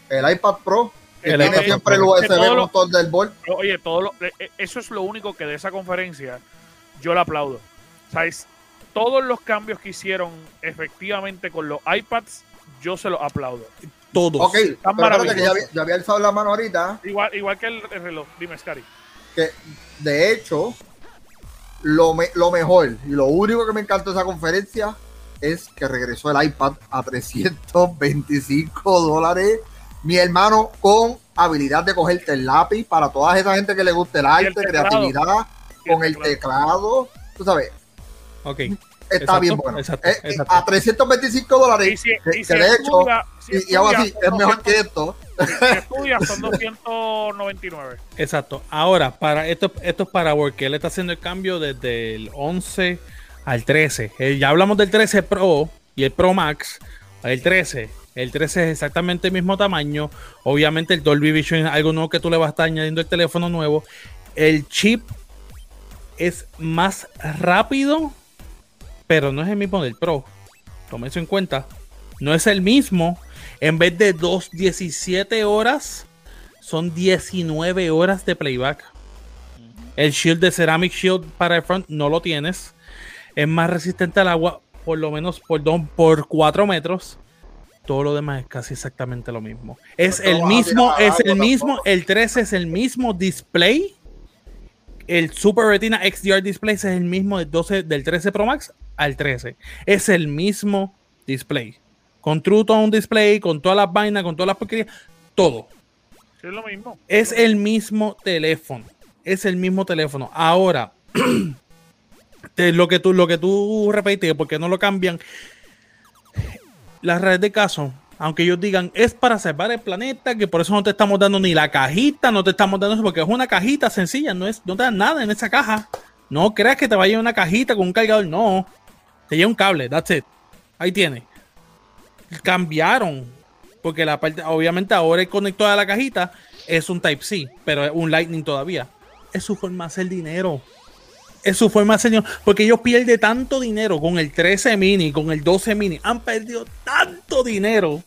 el iPad Pro, que
El
tiene
iPad
siempre el
Pro.
USB
todo lo-
con Thunderbolt.
Oye, todo lo- eh, eh, eso es lo único que de esa conferencia yo le aplaudo. ¿Sabes? Todos los cambios que hicieron efectivamente con los iPads, yo se los aplaudo.
Todos.
Ok, pero espérate que ya
maravilloso.
había, ya había alzado la mano ahorita,
Igual, igual que el, el reloj. Dime, Scary.
que de hecho, lo, me- lo mejor y lo único que me encantó de esa conferencia es que regresó el iPad a 325 dólares. Mi hermano con habilidad de cogerte el lápiz para toda esa gente que le guste el arte, creatividad,
el
con el
teclado.
teclado. Tú sabes,
Ok.
Está
Exacto,
bien bueno.
exacto,
Eh, eh,
exacto.
a 325 dólares,
Y si,
que,
y si
que de hecho,
estudia- si
y, y así,
estudia,
es mejor que esto.
200, si estudia, son 299.
Exacto. Ahora, para esto, esto es para porque él está haciendo el cambio desde el 11 al 13. Eh, ya hablamos del 13 Pro y el Pro Max. El 13. El 13 es exactamente el mismo tamaño. Obviamente el Dolby Vision es algo nuevo que tú le vas a estar añadiendo el teléfono nuevo. El chip es más rápido, pero no es el mismo del Pro. Tome eso en cuenta. No es el mismo. En vez de 2, 17 horas, son 19 horas de playback. El shield de Ceramic Shield para el front no lo tienes. Es más resistente al agua, por lo menos por, dos, por 4 metros. Todo lo demás es casi exactamente lo mismo. Es el mismo, es el mismo, el 13 es el mismo display. El Super Retina XDR display es el mismo del 12, del 13 Pro Max al 13. Es el mismo display. Con True Tone Display, con todas las vainas, con todas las porquerías, todo.
Es lo mismo.
Es el mismo teléfono. Es el mismo teléfono. Ahora, te- lo que tú, lo que tú repites, porque no lo cambian. Las redes de caso, aunque ellos digan es para salvar el planeta, que por eso no te estamos dando ni la cajita, no te estamos dando eso, porque es una cajita sencilla, no es, no te dan nada en esa caja. No creas que te vaya una cajita con un cargador, no. Te lleva un cable, that's it. Ahí tiene. Cambiaron. Porque la parte, obviamente ahora el conector a la cajita es un Type C, pero es un Lightning todavía. Es su forma de hacer dinero. Es su forma de hacer dinero. Porque ellos pierden tanto dinero con el 13 mini, con el 12 mini. Han perdido tanto dinero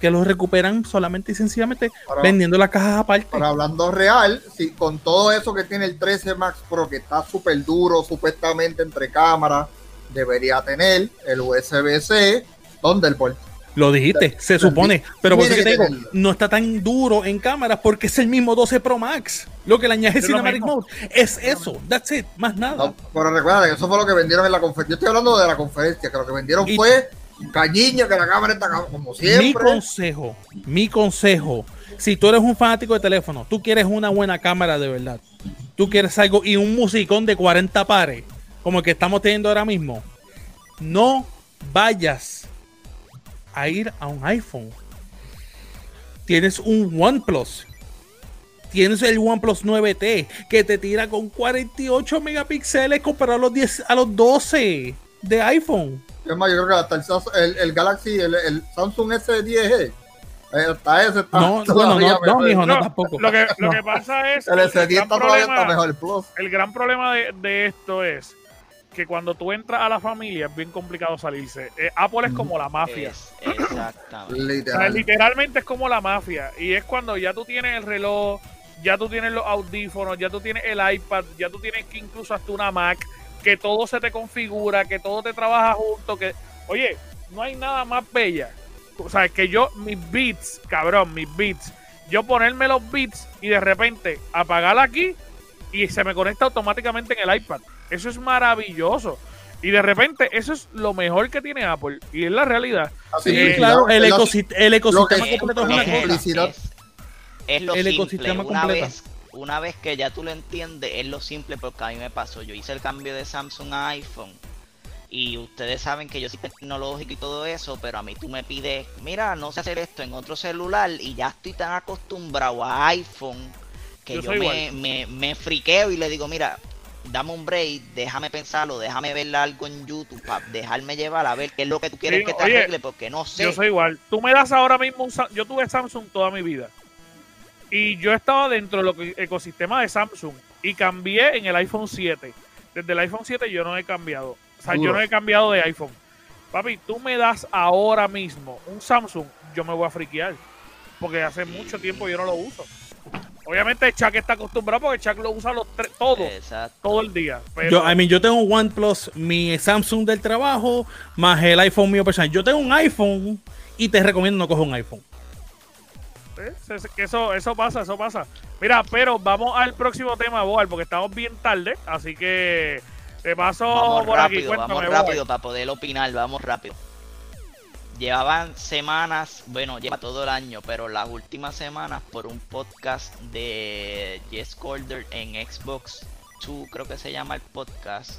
que lo recuperan solamente y sencillamente vendiendo las cajas aparte.
Pero hablando real, si con todo eso que tiene el 13 Max Pro, que está súper duro, supuestamente entre cámaras, debería tener el USB-C Thunderbolt.
Lo dijiste, se supone. Pero por eso
Tiene
que te
que
digo,
tenerlo.
no está tan duro en cámaras porque es el mismo 12 Pro Max. Lo que le añade Cinematic. Mode es eso. That's it. Más nada.
No, pero recuerda que eso fue lo que vendieron en la conferencia. Yo estoy hablando de la conferencia, que lo que vendieron
Y-
fue cañiña, que la cámara está como
Mi
siempre.
consejo, mi consejo, si tú eres un fanático de teléfono, tú quieres una buena cámara de verdad, tú quieres algo y un musicón de 40 pares, como el que estamos teniendo ahora mismo, no vayas a ir a un iPhone. Tienes un OnePlus. Tienes el OnePlus 9T que te tira con 48 megapíxeles comparado a los 10 a los 12 de iPhone.
Es más, yo creo que hasta el, Samsung- el, el Galaxy, el, el Samsung S10, eh, hasta ese está.
No, no, no,
mejor.
mijo, no,
No,
tampoco.
Lo que, lo
No.
que pasa es.
El
el
S10
gran
está todavía
problema-
está mejor. Plus.
el gran problema de, de esto es que cuando tú entras a la familia es bien complicado salirse. Eh, Apple es como la mafia.
Es- exactamente.
O sea,
Literal.
literalmente es como la mafia. Y es cuando ya tú tienes el reloj, ya tú tienes los audífonos, ya tú tienes el iPad, ya tú tienes que incluso hasta una Mac, que todo se te configura, que todo te trabaja junto, que... Oye, no hay nada más bella. O sea, que yo, mis beats, cabrón, mis beats, yo ponerme los beats y de repente apagar aquí y se me conecta automáticamente en el iPad. Eso es maravilloso. Y de repente, eso es lo mejor que tiene Apple. Y es la realidad.
Así
Sí,
es,
claro, el, ecosi- el ecosistema
que-
completo es
la
una
es,
cosa.
complicidad.
es- es lo
El
simple.
ecosistema
una
completo.
vez, una vez que ya tú lo entiendes, es lo simple porque a mí me pasó. Yo hice el cambio de Samsung a iPhone. Y ustedes saben que yo soy tecnológico y todo eso, pero a mí tú me pides, mira, no sé hacer esto en otro celular y ya estoy tan acostumbrado a iPhone que
Yo
yo, me, me, me friqueo y le digo, mira, dame un break, déjame pensarlo, déjame ver algo en YouTube para dejarme llevar a ver qué es lo que tú quieres
Sí,
que te
oye,
arregle, porque no sé.
Yo soy igual. Tú me das ahora mismo un Yo tuve Samsung toda mi vida. Y yo estaba dentro del ecosistema de Samsung. Y cambié en el iPhone 7. Desde el iPhone 7 yo no he cambiado. O sea, yo no he cambiado de iPhone. Papi, tú me das ahora mismo un Samsung, yo me voy a friquear. Porque hace mucho tiempo yo no lo uso. Obviamente Chuck está acostumbrado porque Chuck lo usa los tres, todo,
Exacto.
todo el día. Pero,
Yo, I mean, yo tengo un OnePlus, mi Samsung del trabajo, más el iPhone mío personal. Yo tengo un iPhone y te recomiendo no coger un iPhone.
¿eh? Eso, eso pasa, eso pasa. Mira, pero vamos al próximo tema, Boal, porque estamos bien tarde. Así que te paso
Vamos
por aquí.
rápido,
Cuéntame,
vamos
Boal.
rápido para poder opinar, vamos rápido. Llevaban semanas, bueno, lleva todo el año, pero las últimas semanas por un podcast de Jess Calder en Xbox 2, creo que se llama el podcast,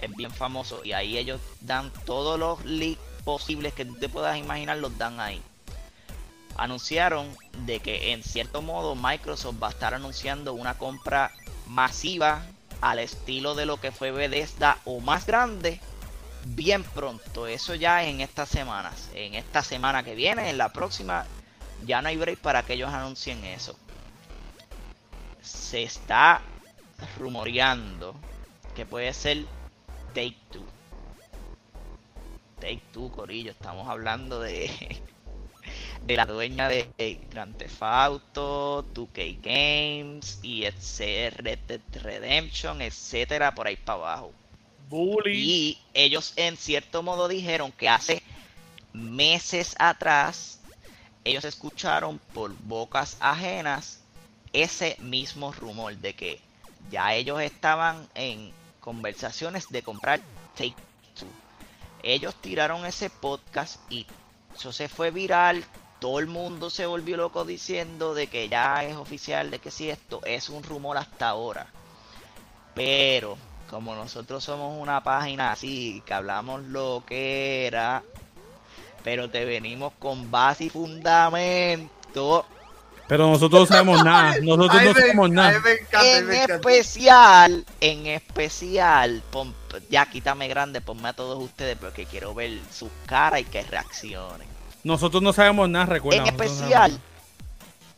es bien famoso y ahí ellos dan todos los leaks posibles que tú te puedas imaginar, los dan ahí. Anunciaron de que en cierto modo Microsoft va a estar anunciando una compra masiva al estilo de lo que fue Bethesda o más grande bien pronto. Eso ya en estas semanas. En esta semana que viene, en la próxima, ya no hay break para que ellos anuncien eso. Se está rumoreando que puede ser Take Two. Take Two, Corillo. Estamos hablando de, de la dueña de Grand Theft Auto, 2K Games y etc. Redemption, etcétera, por ahí para abajo. Y ellos en cierto modo dijeron que hace meses atrás ellos escucharon por bocas ajenas ese mismo rumor de que ya ellos estaban en conversaciones de comprar Take Two. Ellos tiraron ese podcast y eso se fue viral. Todo el mundo se volvió loco diciendo de que ya es oficial, de que si esto es un rumor hasta ahora. Pero como nosotros somos una página así, que hablamos lo que era, pero te venimos con base y fundamento.
Pero nosotros no sabemos nada. Nosotros
Ay,
no sabemos
ay,
nada.
encanta,
En especial, en especial, pon- ya quítame grande, ponme a todos ustedes porque quiero ver sus caras y que reaccionen.
Nosotros no sabemos nada, recuerda.
En
no
especial,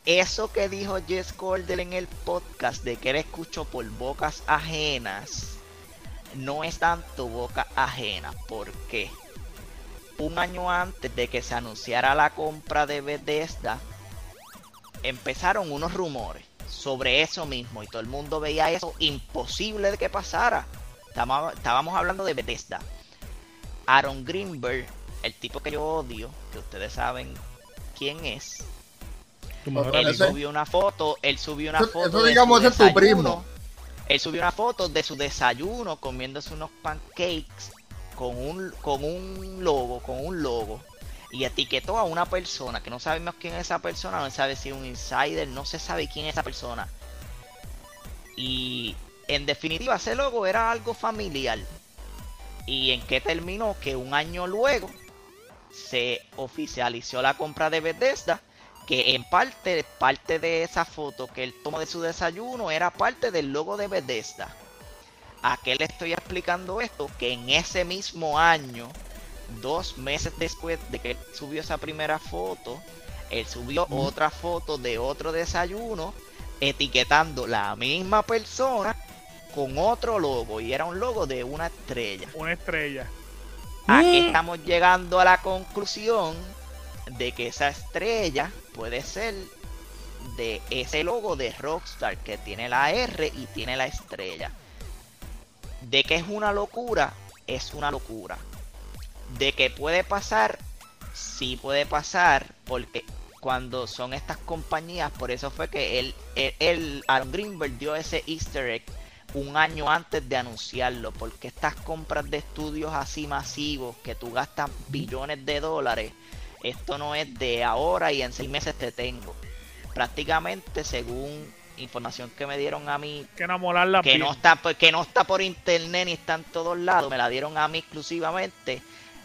eso que dijo Jess Cordell en el podcast de que él escuchó por bocas ajenas, no es tanto boca ajena. ¿Por qué? Un año antes de que se anunciara la compra de Bethesda, empezaron unos rumores sobre eso mismo y todo el mundo veía eso imposible de que pasara. Estábamos hablando de Bethesda. Aaron Greenberg, el tipo que yo odio, que ustedes saben quién es.
Tu
él subió una foto, él subió una
Eso-
foto
eso
de
digamos
su
es tu primo.
Él subió una foto de su desayuno comiéndose unos pancakes con un con un logo, con un logo y etiquetó a una persona que no sabemos quién es esa persona, no se sabe si es un insider, no se sabe quién es esa persona. Y en definitiva ese logo era algo familiar. ¿Y en qué terminó? Que un año luego se oficializó la compra de Bethesda, que en parte, parte de esa foto que él tomó de su desayuno era parte del logo de Bethesda. ¿A qué le estoy explicando esto? Que en ese mismo año, dos meses después de que él subió esa primera foto, él subió otra foto de otro desayuno, etiquetando la misma persona con otro logo y era un logo de una estrella.
Una estrella.
Aquí
Mm.
estamos llegando a la conclusión de que esa estrella puede ser de ese logo de Rockstar que tiene la R y tiene la estrella. De que es una locura, es una locura. De que puede pasar, sí puede pasar, porque cuando son estas compañías, por eso fue que él, él, él- Aaron Greenberg dio ese easter egg un año antes de anunciarlo, porque estas compras de estudios así masivos que tú gastas billones de dólares, esto no es de ahora y en seis meses te tengo. Prácticamente, según información que me dieron a mí,
Que enamorarla
que
bien.
no está por- que no está por internet ni está en todos lados, me la dieron a mí exclusivamente.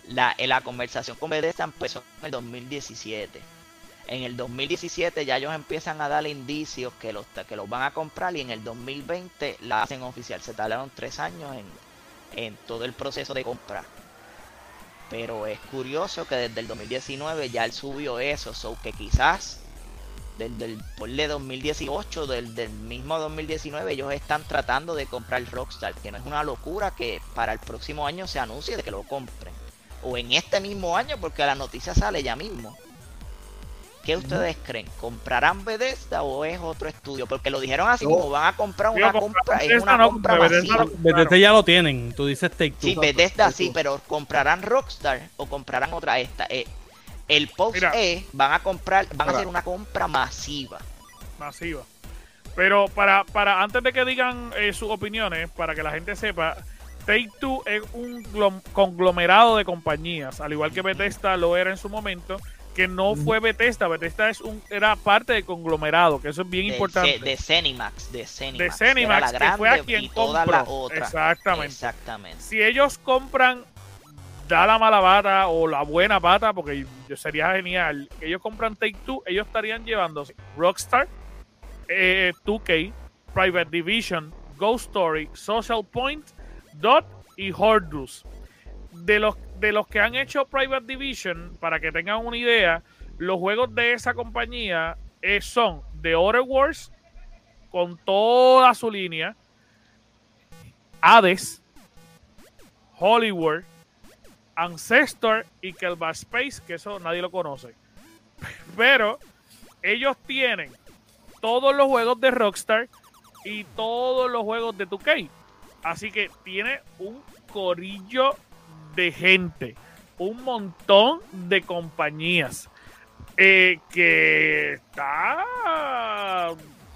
La, en la conversación con Bethesda empezó en el 2017. En el 2017 ya ellos empiezan a darle indicios que los, que los van a comprar y en el 2020 la hacen oficial. Se tardaron tres años en, en todo el proceso de compra. Pero es curioso que desde el 2019 ya él subió eso, so que quizás desde el ponle 2018, del, del mismo 2019, ellos están tratando de comprar Rockstar, que no es una locura que para el próximo año se anuncie de que lo compren. O en este mismo año, porque la noticia sale ya mismo. ¿Qué ustedes creen? ¿Comprarán Bethesda o es otro estudio? Porque lo dijeron así, como van a comprar una compra, es
Bethesda
una
no,
compra
Bethesda
Bethesda ya lo tienen. Tú dices Take Two.
Sí, Bethesda sí, pero comprarán Rockstar o comprarán otra esta. Eh, el post
Mira.
es, van a comprar, van a hacer una compra masiva.
masiva. Pero para, para antes de que digan eh, sus opiniones, para que la gente sepa, Take Two es un glom- conglomerado de compañías, al igual que Bethesda lo era en su momento, que no fue Bethesda, Bethesda es un, era parte del conglomerado, que eso es bien
de,
importante.
De Cenimax, de Cenimax,
de Cenimax,
la
que fue a quien compró. Exactamente.
Exactamente.
Si ellos compran, da la mala pata o la buena pata, porque yo- sería genial, que ellos compran Take Two, ellos estarían llevándose Rockstar, eh, 2K, Private Division, Ghost Story, Social Point, Dot y Hordus. De los, de los que han hecho Private Division, para que tengan una idea, los juegos de esa compañía eh, son The Outer Wars, con toda su línea, Hades, Hollywood, Ancestor y Kelba Space, que eso nadie lo conoce. Pero ellos tienen todos los juegos de Rockstar y todos los juegos de 2K. Así que tiene un corillo de gente, un montón de compañías eh, que está,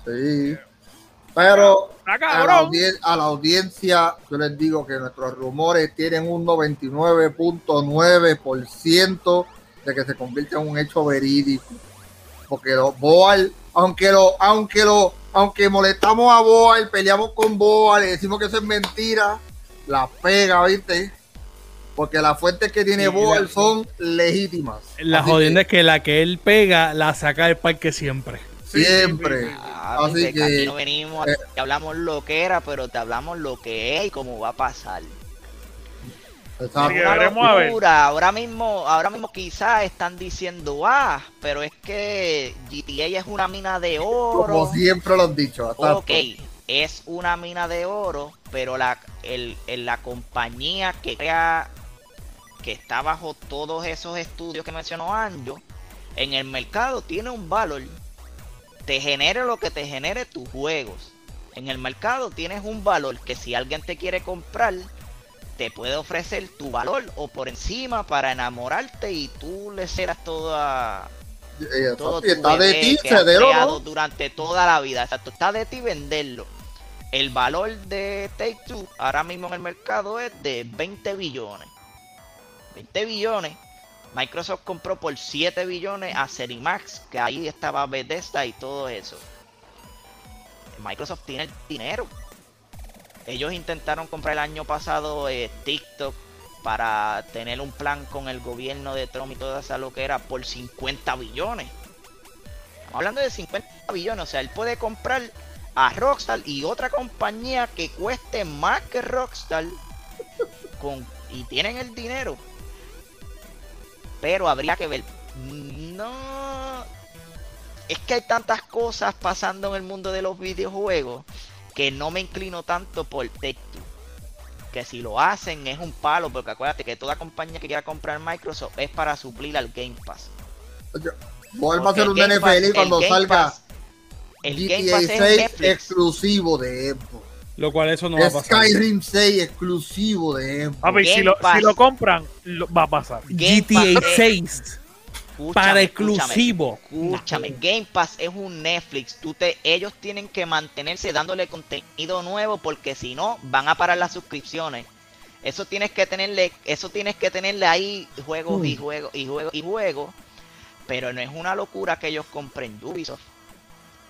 Sí. Pero
está
a la, a audiencia, yo les digo que nuestros rumores tienen un 99.9% de que se convierta en un hecho verídico. Porque los Boal, aunque lo, aunque lo, aunque molestamos a Boal, peleamos con Boal y decimos que eso es mentira, la pega, ¿viste? Porque las fuentes que tiene
Sí,
Boal son legítimas.
La
Así
jodienda es
que
la que él pega la saca del parque siempre.
Siempre.
sí, sí.
Ah,
Así que,
aquí no venimos,
eh,
aquí hablamos lo que era, pero te hablamos lo que es y cómo va a pasar. Locura. Ahora mismo, ahora mismo quizás están diciendo, ah, pero es que GTA es una mina de oro.
Como siempre lo han dicho.
Ok, es una mina de oro, pero la, el, el- la compañía que crea, que está bajo todos esos estudios que mencionó Anjo, en el mercado tiene un valor. Te genere lo que te genere tus juegos. En el mercado tienes un valor que si alguien te quiere comprar, te puede ofrecer tu valor o por encima para enamorarte y tú le serás toda
Eh,
todo
papi, está de ti,
que durante toda la vida. Exacto, está de ti venderlo. El valor de Take Two ahora mismo en el mercado es de 20 billones. 20 billones. Microsoft compró por 7 billones a Serimax, que ahí estaba Bethesda y todo eso. Microsoft tiene el dinero. Ellos intentaron comprar el año pasado eh, TikTok para tener un plan con el gobierno de Trump y toda esa lo que era por 50 billones. Hablando de 50 billones, o sea, él puede comprar a Rockstar y otra compañía que cueste más que Rockstar con, y tienen el dinero. Pero habría que ver. No. Es que hay tantas cosas pasando en el mundo de los videojuegos que no me inclino tanto por Two. Que si lo hacen es un palo, porque acuérdate que toda compañía que quiera comprar Microsoft es para suplir al Game Pass.
Vuelva a ser un
Game Pass-
NFL cuando
Game
salga
Pass- el Game
GTA
Pass es
6
Netflix.
exclusivo de Xbox.
Lo cual eso no va a pasar.
Skyrim 6 exclusivo de Xbox.
Papi, si
Game
lo, si lo compran, lo- va a pasar.
Game
GTA
Pass es-
6
Escúchame,
para
escúchame.
exclusivo.
Escúchame, Game Pass es un Netflix. Tú te, ellos tienen que mantenerse dándole contenido nuevo porque si no van a parar las suscripciones. Eso tienes que tenerle, eso tienes que tenerle ahí juegos y juegos y juegos y juegos. Pero no es una locura que ellos compren Ubisoft.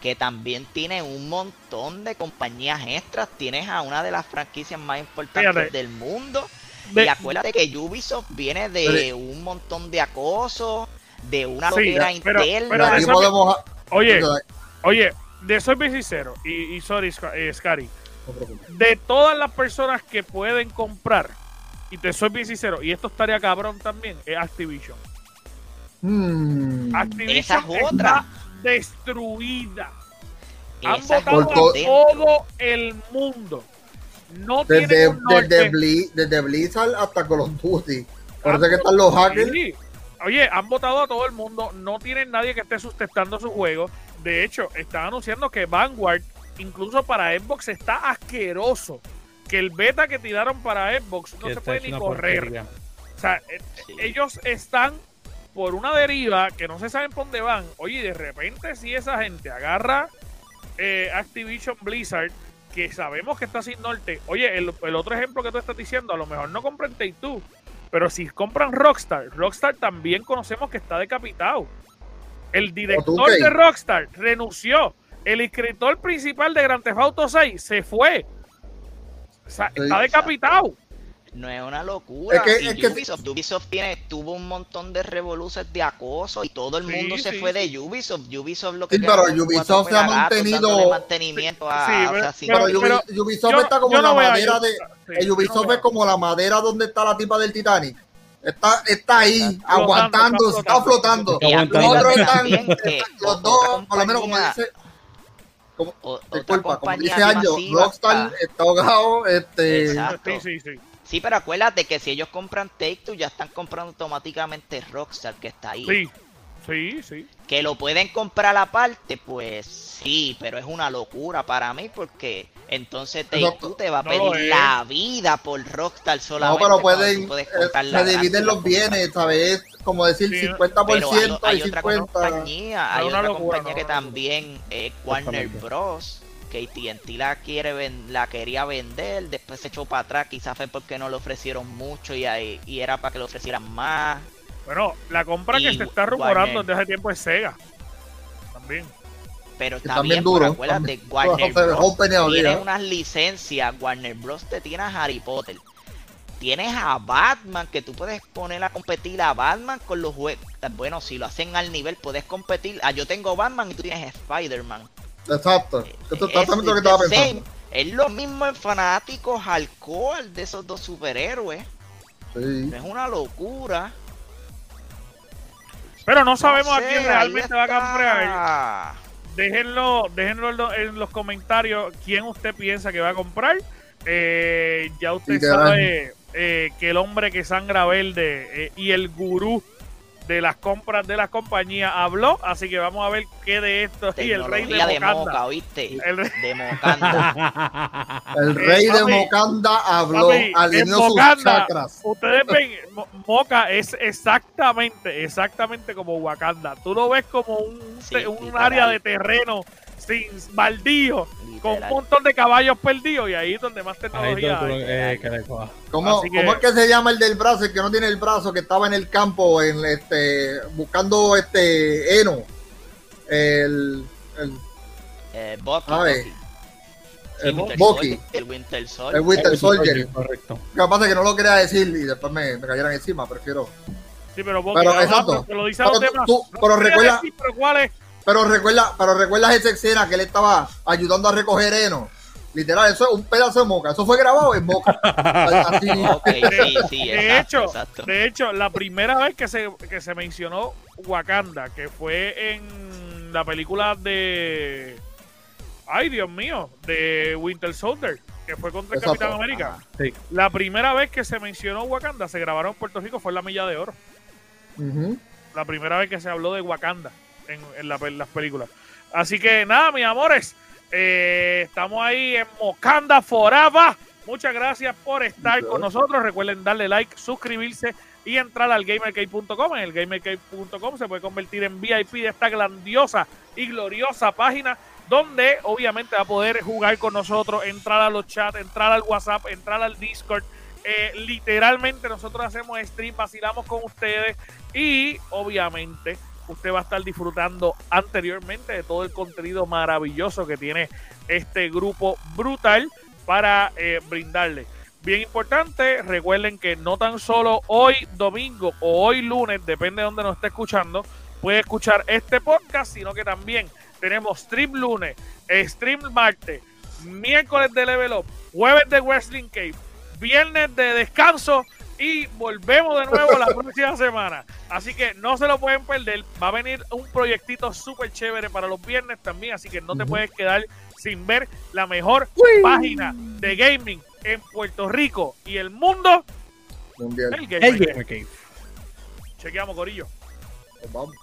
Que también tiene un montón de compañías extras. Tienes a una de las franquicias más importantes
Fíjate.
del mundo.
De-
y acuérdate que Ubisoft viene de un montón de acoso, de una
Sí,
loquera
pero-
interna.
pero
Aquí
eso-
podemos.
Oye, oye, de soy bien sincero, y, y sorry, Sc- eh, Scary, de todas las personas que pueden comprar, y te soy bien sincero, y esto estaría cabrón también, es Activision.
Hmm.
Activision
Esa es
está
otra.
Destruida. Han votado
Por
a todo el mundo. No
Desde,
tienen un norte.
desde, Bli- desde Blizzard hasta Call of Duty. Parece que están los hackers.
Sí. Oye, han votado a todo el mundo. No tienen nadie que esté sustentando su juego. De hecho, están anunciando que Vanguard, incluso para Xbox, está asqueroso. Que el beta que tiraron para Xbox no
Que
se puede ni correr.
porquería.
O sea,
Sí.
ellos están por una deriva que no se saben por dónde van. Oye, de repente si esa gente agarra eh, Activision Blizzard, que sabemos que está sin norte. Oye, el, el otro ejemplo que tú estás diciendo, a lo mejor no compran Take Two, pero si compran Rockstar, Rockstar también conocemos que está decapitado. El director
2K.
de Rockstar renunció. El escritor principal de Grand Theft Auto 6 se fue. O sea,
Sí,
está decapitado.
No es una locura.
Es que-
Y
es que-
Ubisoft, Ubisoft tiene, tuvo un montón de revoluciones de acoso y todo el
Sí,
mundo se
sí,
fue
sí.
de Ubisoft. Ubisoft lo que
Sí, pero Ubisoft se ha mantenido-
mantenimiento a,
Sí,
o
pero-
sea, sí,
Pero,
Pero-
Ubi-
pero
Ubisoft
yo-
está como
no
la
a
madera de.
Ubisoft, no
Ubisoft
veo.
es como la madera donde está la tipa del Titanic. Está, está ahí,
Está
aguantando,
flotando,
está flotando.
Aguantando.
Los otros están, los dos, por lo menos como dice, como,
o- otra
disculpa, como dice Año, Rockstar
está-
está ahogado, este,
Exacto.
Sí, sí, sí.
Sí, pero acuérdate que si ellos compran Take Two ya están comprando automáticamente Rockstar que está ahí.
Sí, sí, sí.
Que lo pueden comprar aparte, pues sí, pero es una locura para mí porque entonces Take
Exacto.
Two te va a
No
pedir la vida por Rockstar
no,
solamente.
pero
cuando
pueden, eh, se dividen los bienes, ¿sabes? Como decir
Sí,
50%
Pero hay, hay
y
otra
50%.
compañía, hay
No, una
otra
locura,
compañía
no,
que también eh, Warner. Bros. Que AT&T la quiere ven- la quería vender, después se echó para atrás, quizás fue porque no le ofrecieron mucho y, ahí- y era para que le ofrecieran más.
Bueno, la compra que se está rumorando
Warner.
desde hace tiempo es Sega. También.
Pero está
también
bien,
duro,
acuérdate. Warner Bros. tiene
diga.
unas licencias, Warner Bros. te tiene a Harry Potter. Tienes a Batman, que tú puedes poner a competir a Batman con los juegos. Bueno, si lo hacen al nivel, puedes competir. Ah, yo tengo Batman y tú tienes Spider-Man.
Exacto. Esto es exactamente lo que
the
estaba
same.
pensando.
Es lo mismo en fanáticos alcohol de esos dos superhéroes.
Sí.
Es una locura.
Pero no sabemos
No
a quién realmente va a comprar. Déjenlo, déjenlo en lo- en los comentarios quién usted piensa que va a comprar. Eh, ya usted sabe eh, que el hombre que sangra verde eh, y el gurú de las compras de las compañías habló, así que vamos a ver qué de esto y el rey de
de,
Mocanda.
Moca, ¿oíste?
El rey-
De Mocanda.
El rey de Mocanda habló, alineó sus chakras.
Ustedes ven, Mo- Moca es exactamente, exactamente como Wakanda. Tú lo ves como un,
Sí,
área de terreno sin baldío, con un
Literal.
montón de caballos perdidos y ahí es donde más tecnología hay.
eh.
¿Cómo,
que-
¿Cómo es que se llama el del brazo? El que no tiene el brazo, que estaba en el campo en este buscando este heno. El, el,
Eh, Bucky,
A ver.
Bucky.
el
Winter
Bucky,
Soldier, El Winter
el
Soldier.
Winter Soldier.
Correcto.
Lo que pasa es que no lo quería decir y después me, me cayeron encima, prefiero.
Sí, pero, vos,
Pero, exacto.
lo dicen los
Pero tú-
demás.
tú-
No
pero recuerda-
decir, pero ¿cuál es?
Pero recuerda, pero recuerdas esa escena que él estaba ayudando a recoger heno. Literal, eso es un pedazo de moca. Eso fue grabado en moca. Así.
Ok, sí, sí,
De
exacto,
hecho,
exacto.
de hecho, la primera vez que se, que se mencionó Wakanda, que fue en la película de Ay, Dios mío, de Winter Soldier, que fue contra el
Exacto.
Capitán América.
Sí.
La primera vez que se mencionó Wakanda, se grabaron en Puerto Rico, fue en la Milla de Oro. La primera vez que se habló de Wakanda en, en la- en las películas. Así que nada, mis amores, eh, estamos ahí en Wakanda Forever. Muchas gracias por estar con nosotros. Recuerden darle like, suscribirse y entrar al gamercade.com. En el gamercade.com se puede convertir en VIP de esta grandiosa y gloriosa página donde obviamente va a poder jugar con nosotros, entrar a los chats, entrar al WhatsApp, entrar al Discord. Eh, literalmente nosotros hacemos stream, vacilamos con ustedes y obviamente usted va a estar disfrutando anteriormente de todo el contenido maravilloso que tiene este grupo brutal para eh, brindarle. Bien importante, recuerden que no tan solo hoy domingo o hoy lunes, depende de donde nos esté escuchando, puede escuchar este podcast, sino que también tenemos stream lunes, stream martes, miércoles de Level Up, jueves de Wrestling Cave, viernes de descanso y volvemos de nuevo la próxima semana. Así que no se lo pueden perder. Va a venir un proyectito súper chévere para los viernes también. Así que no te puedes quedar sin ver la mejor página de gaming en Puerto Rico y el mundo. El Game,
el
Chequeamos, Corillo.
Pues vamos.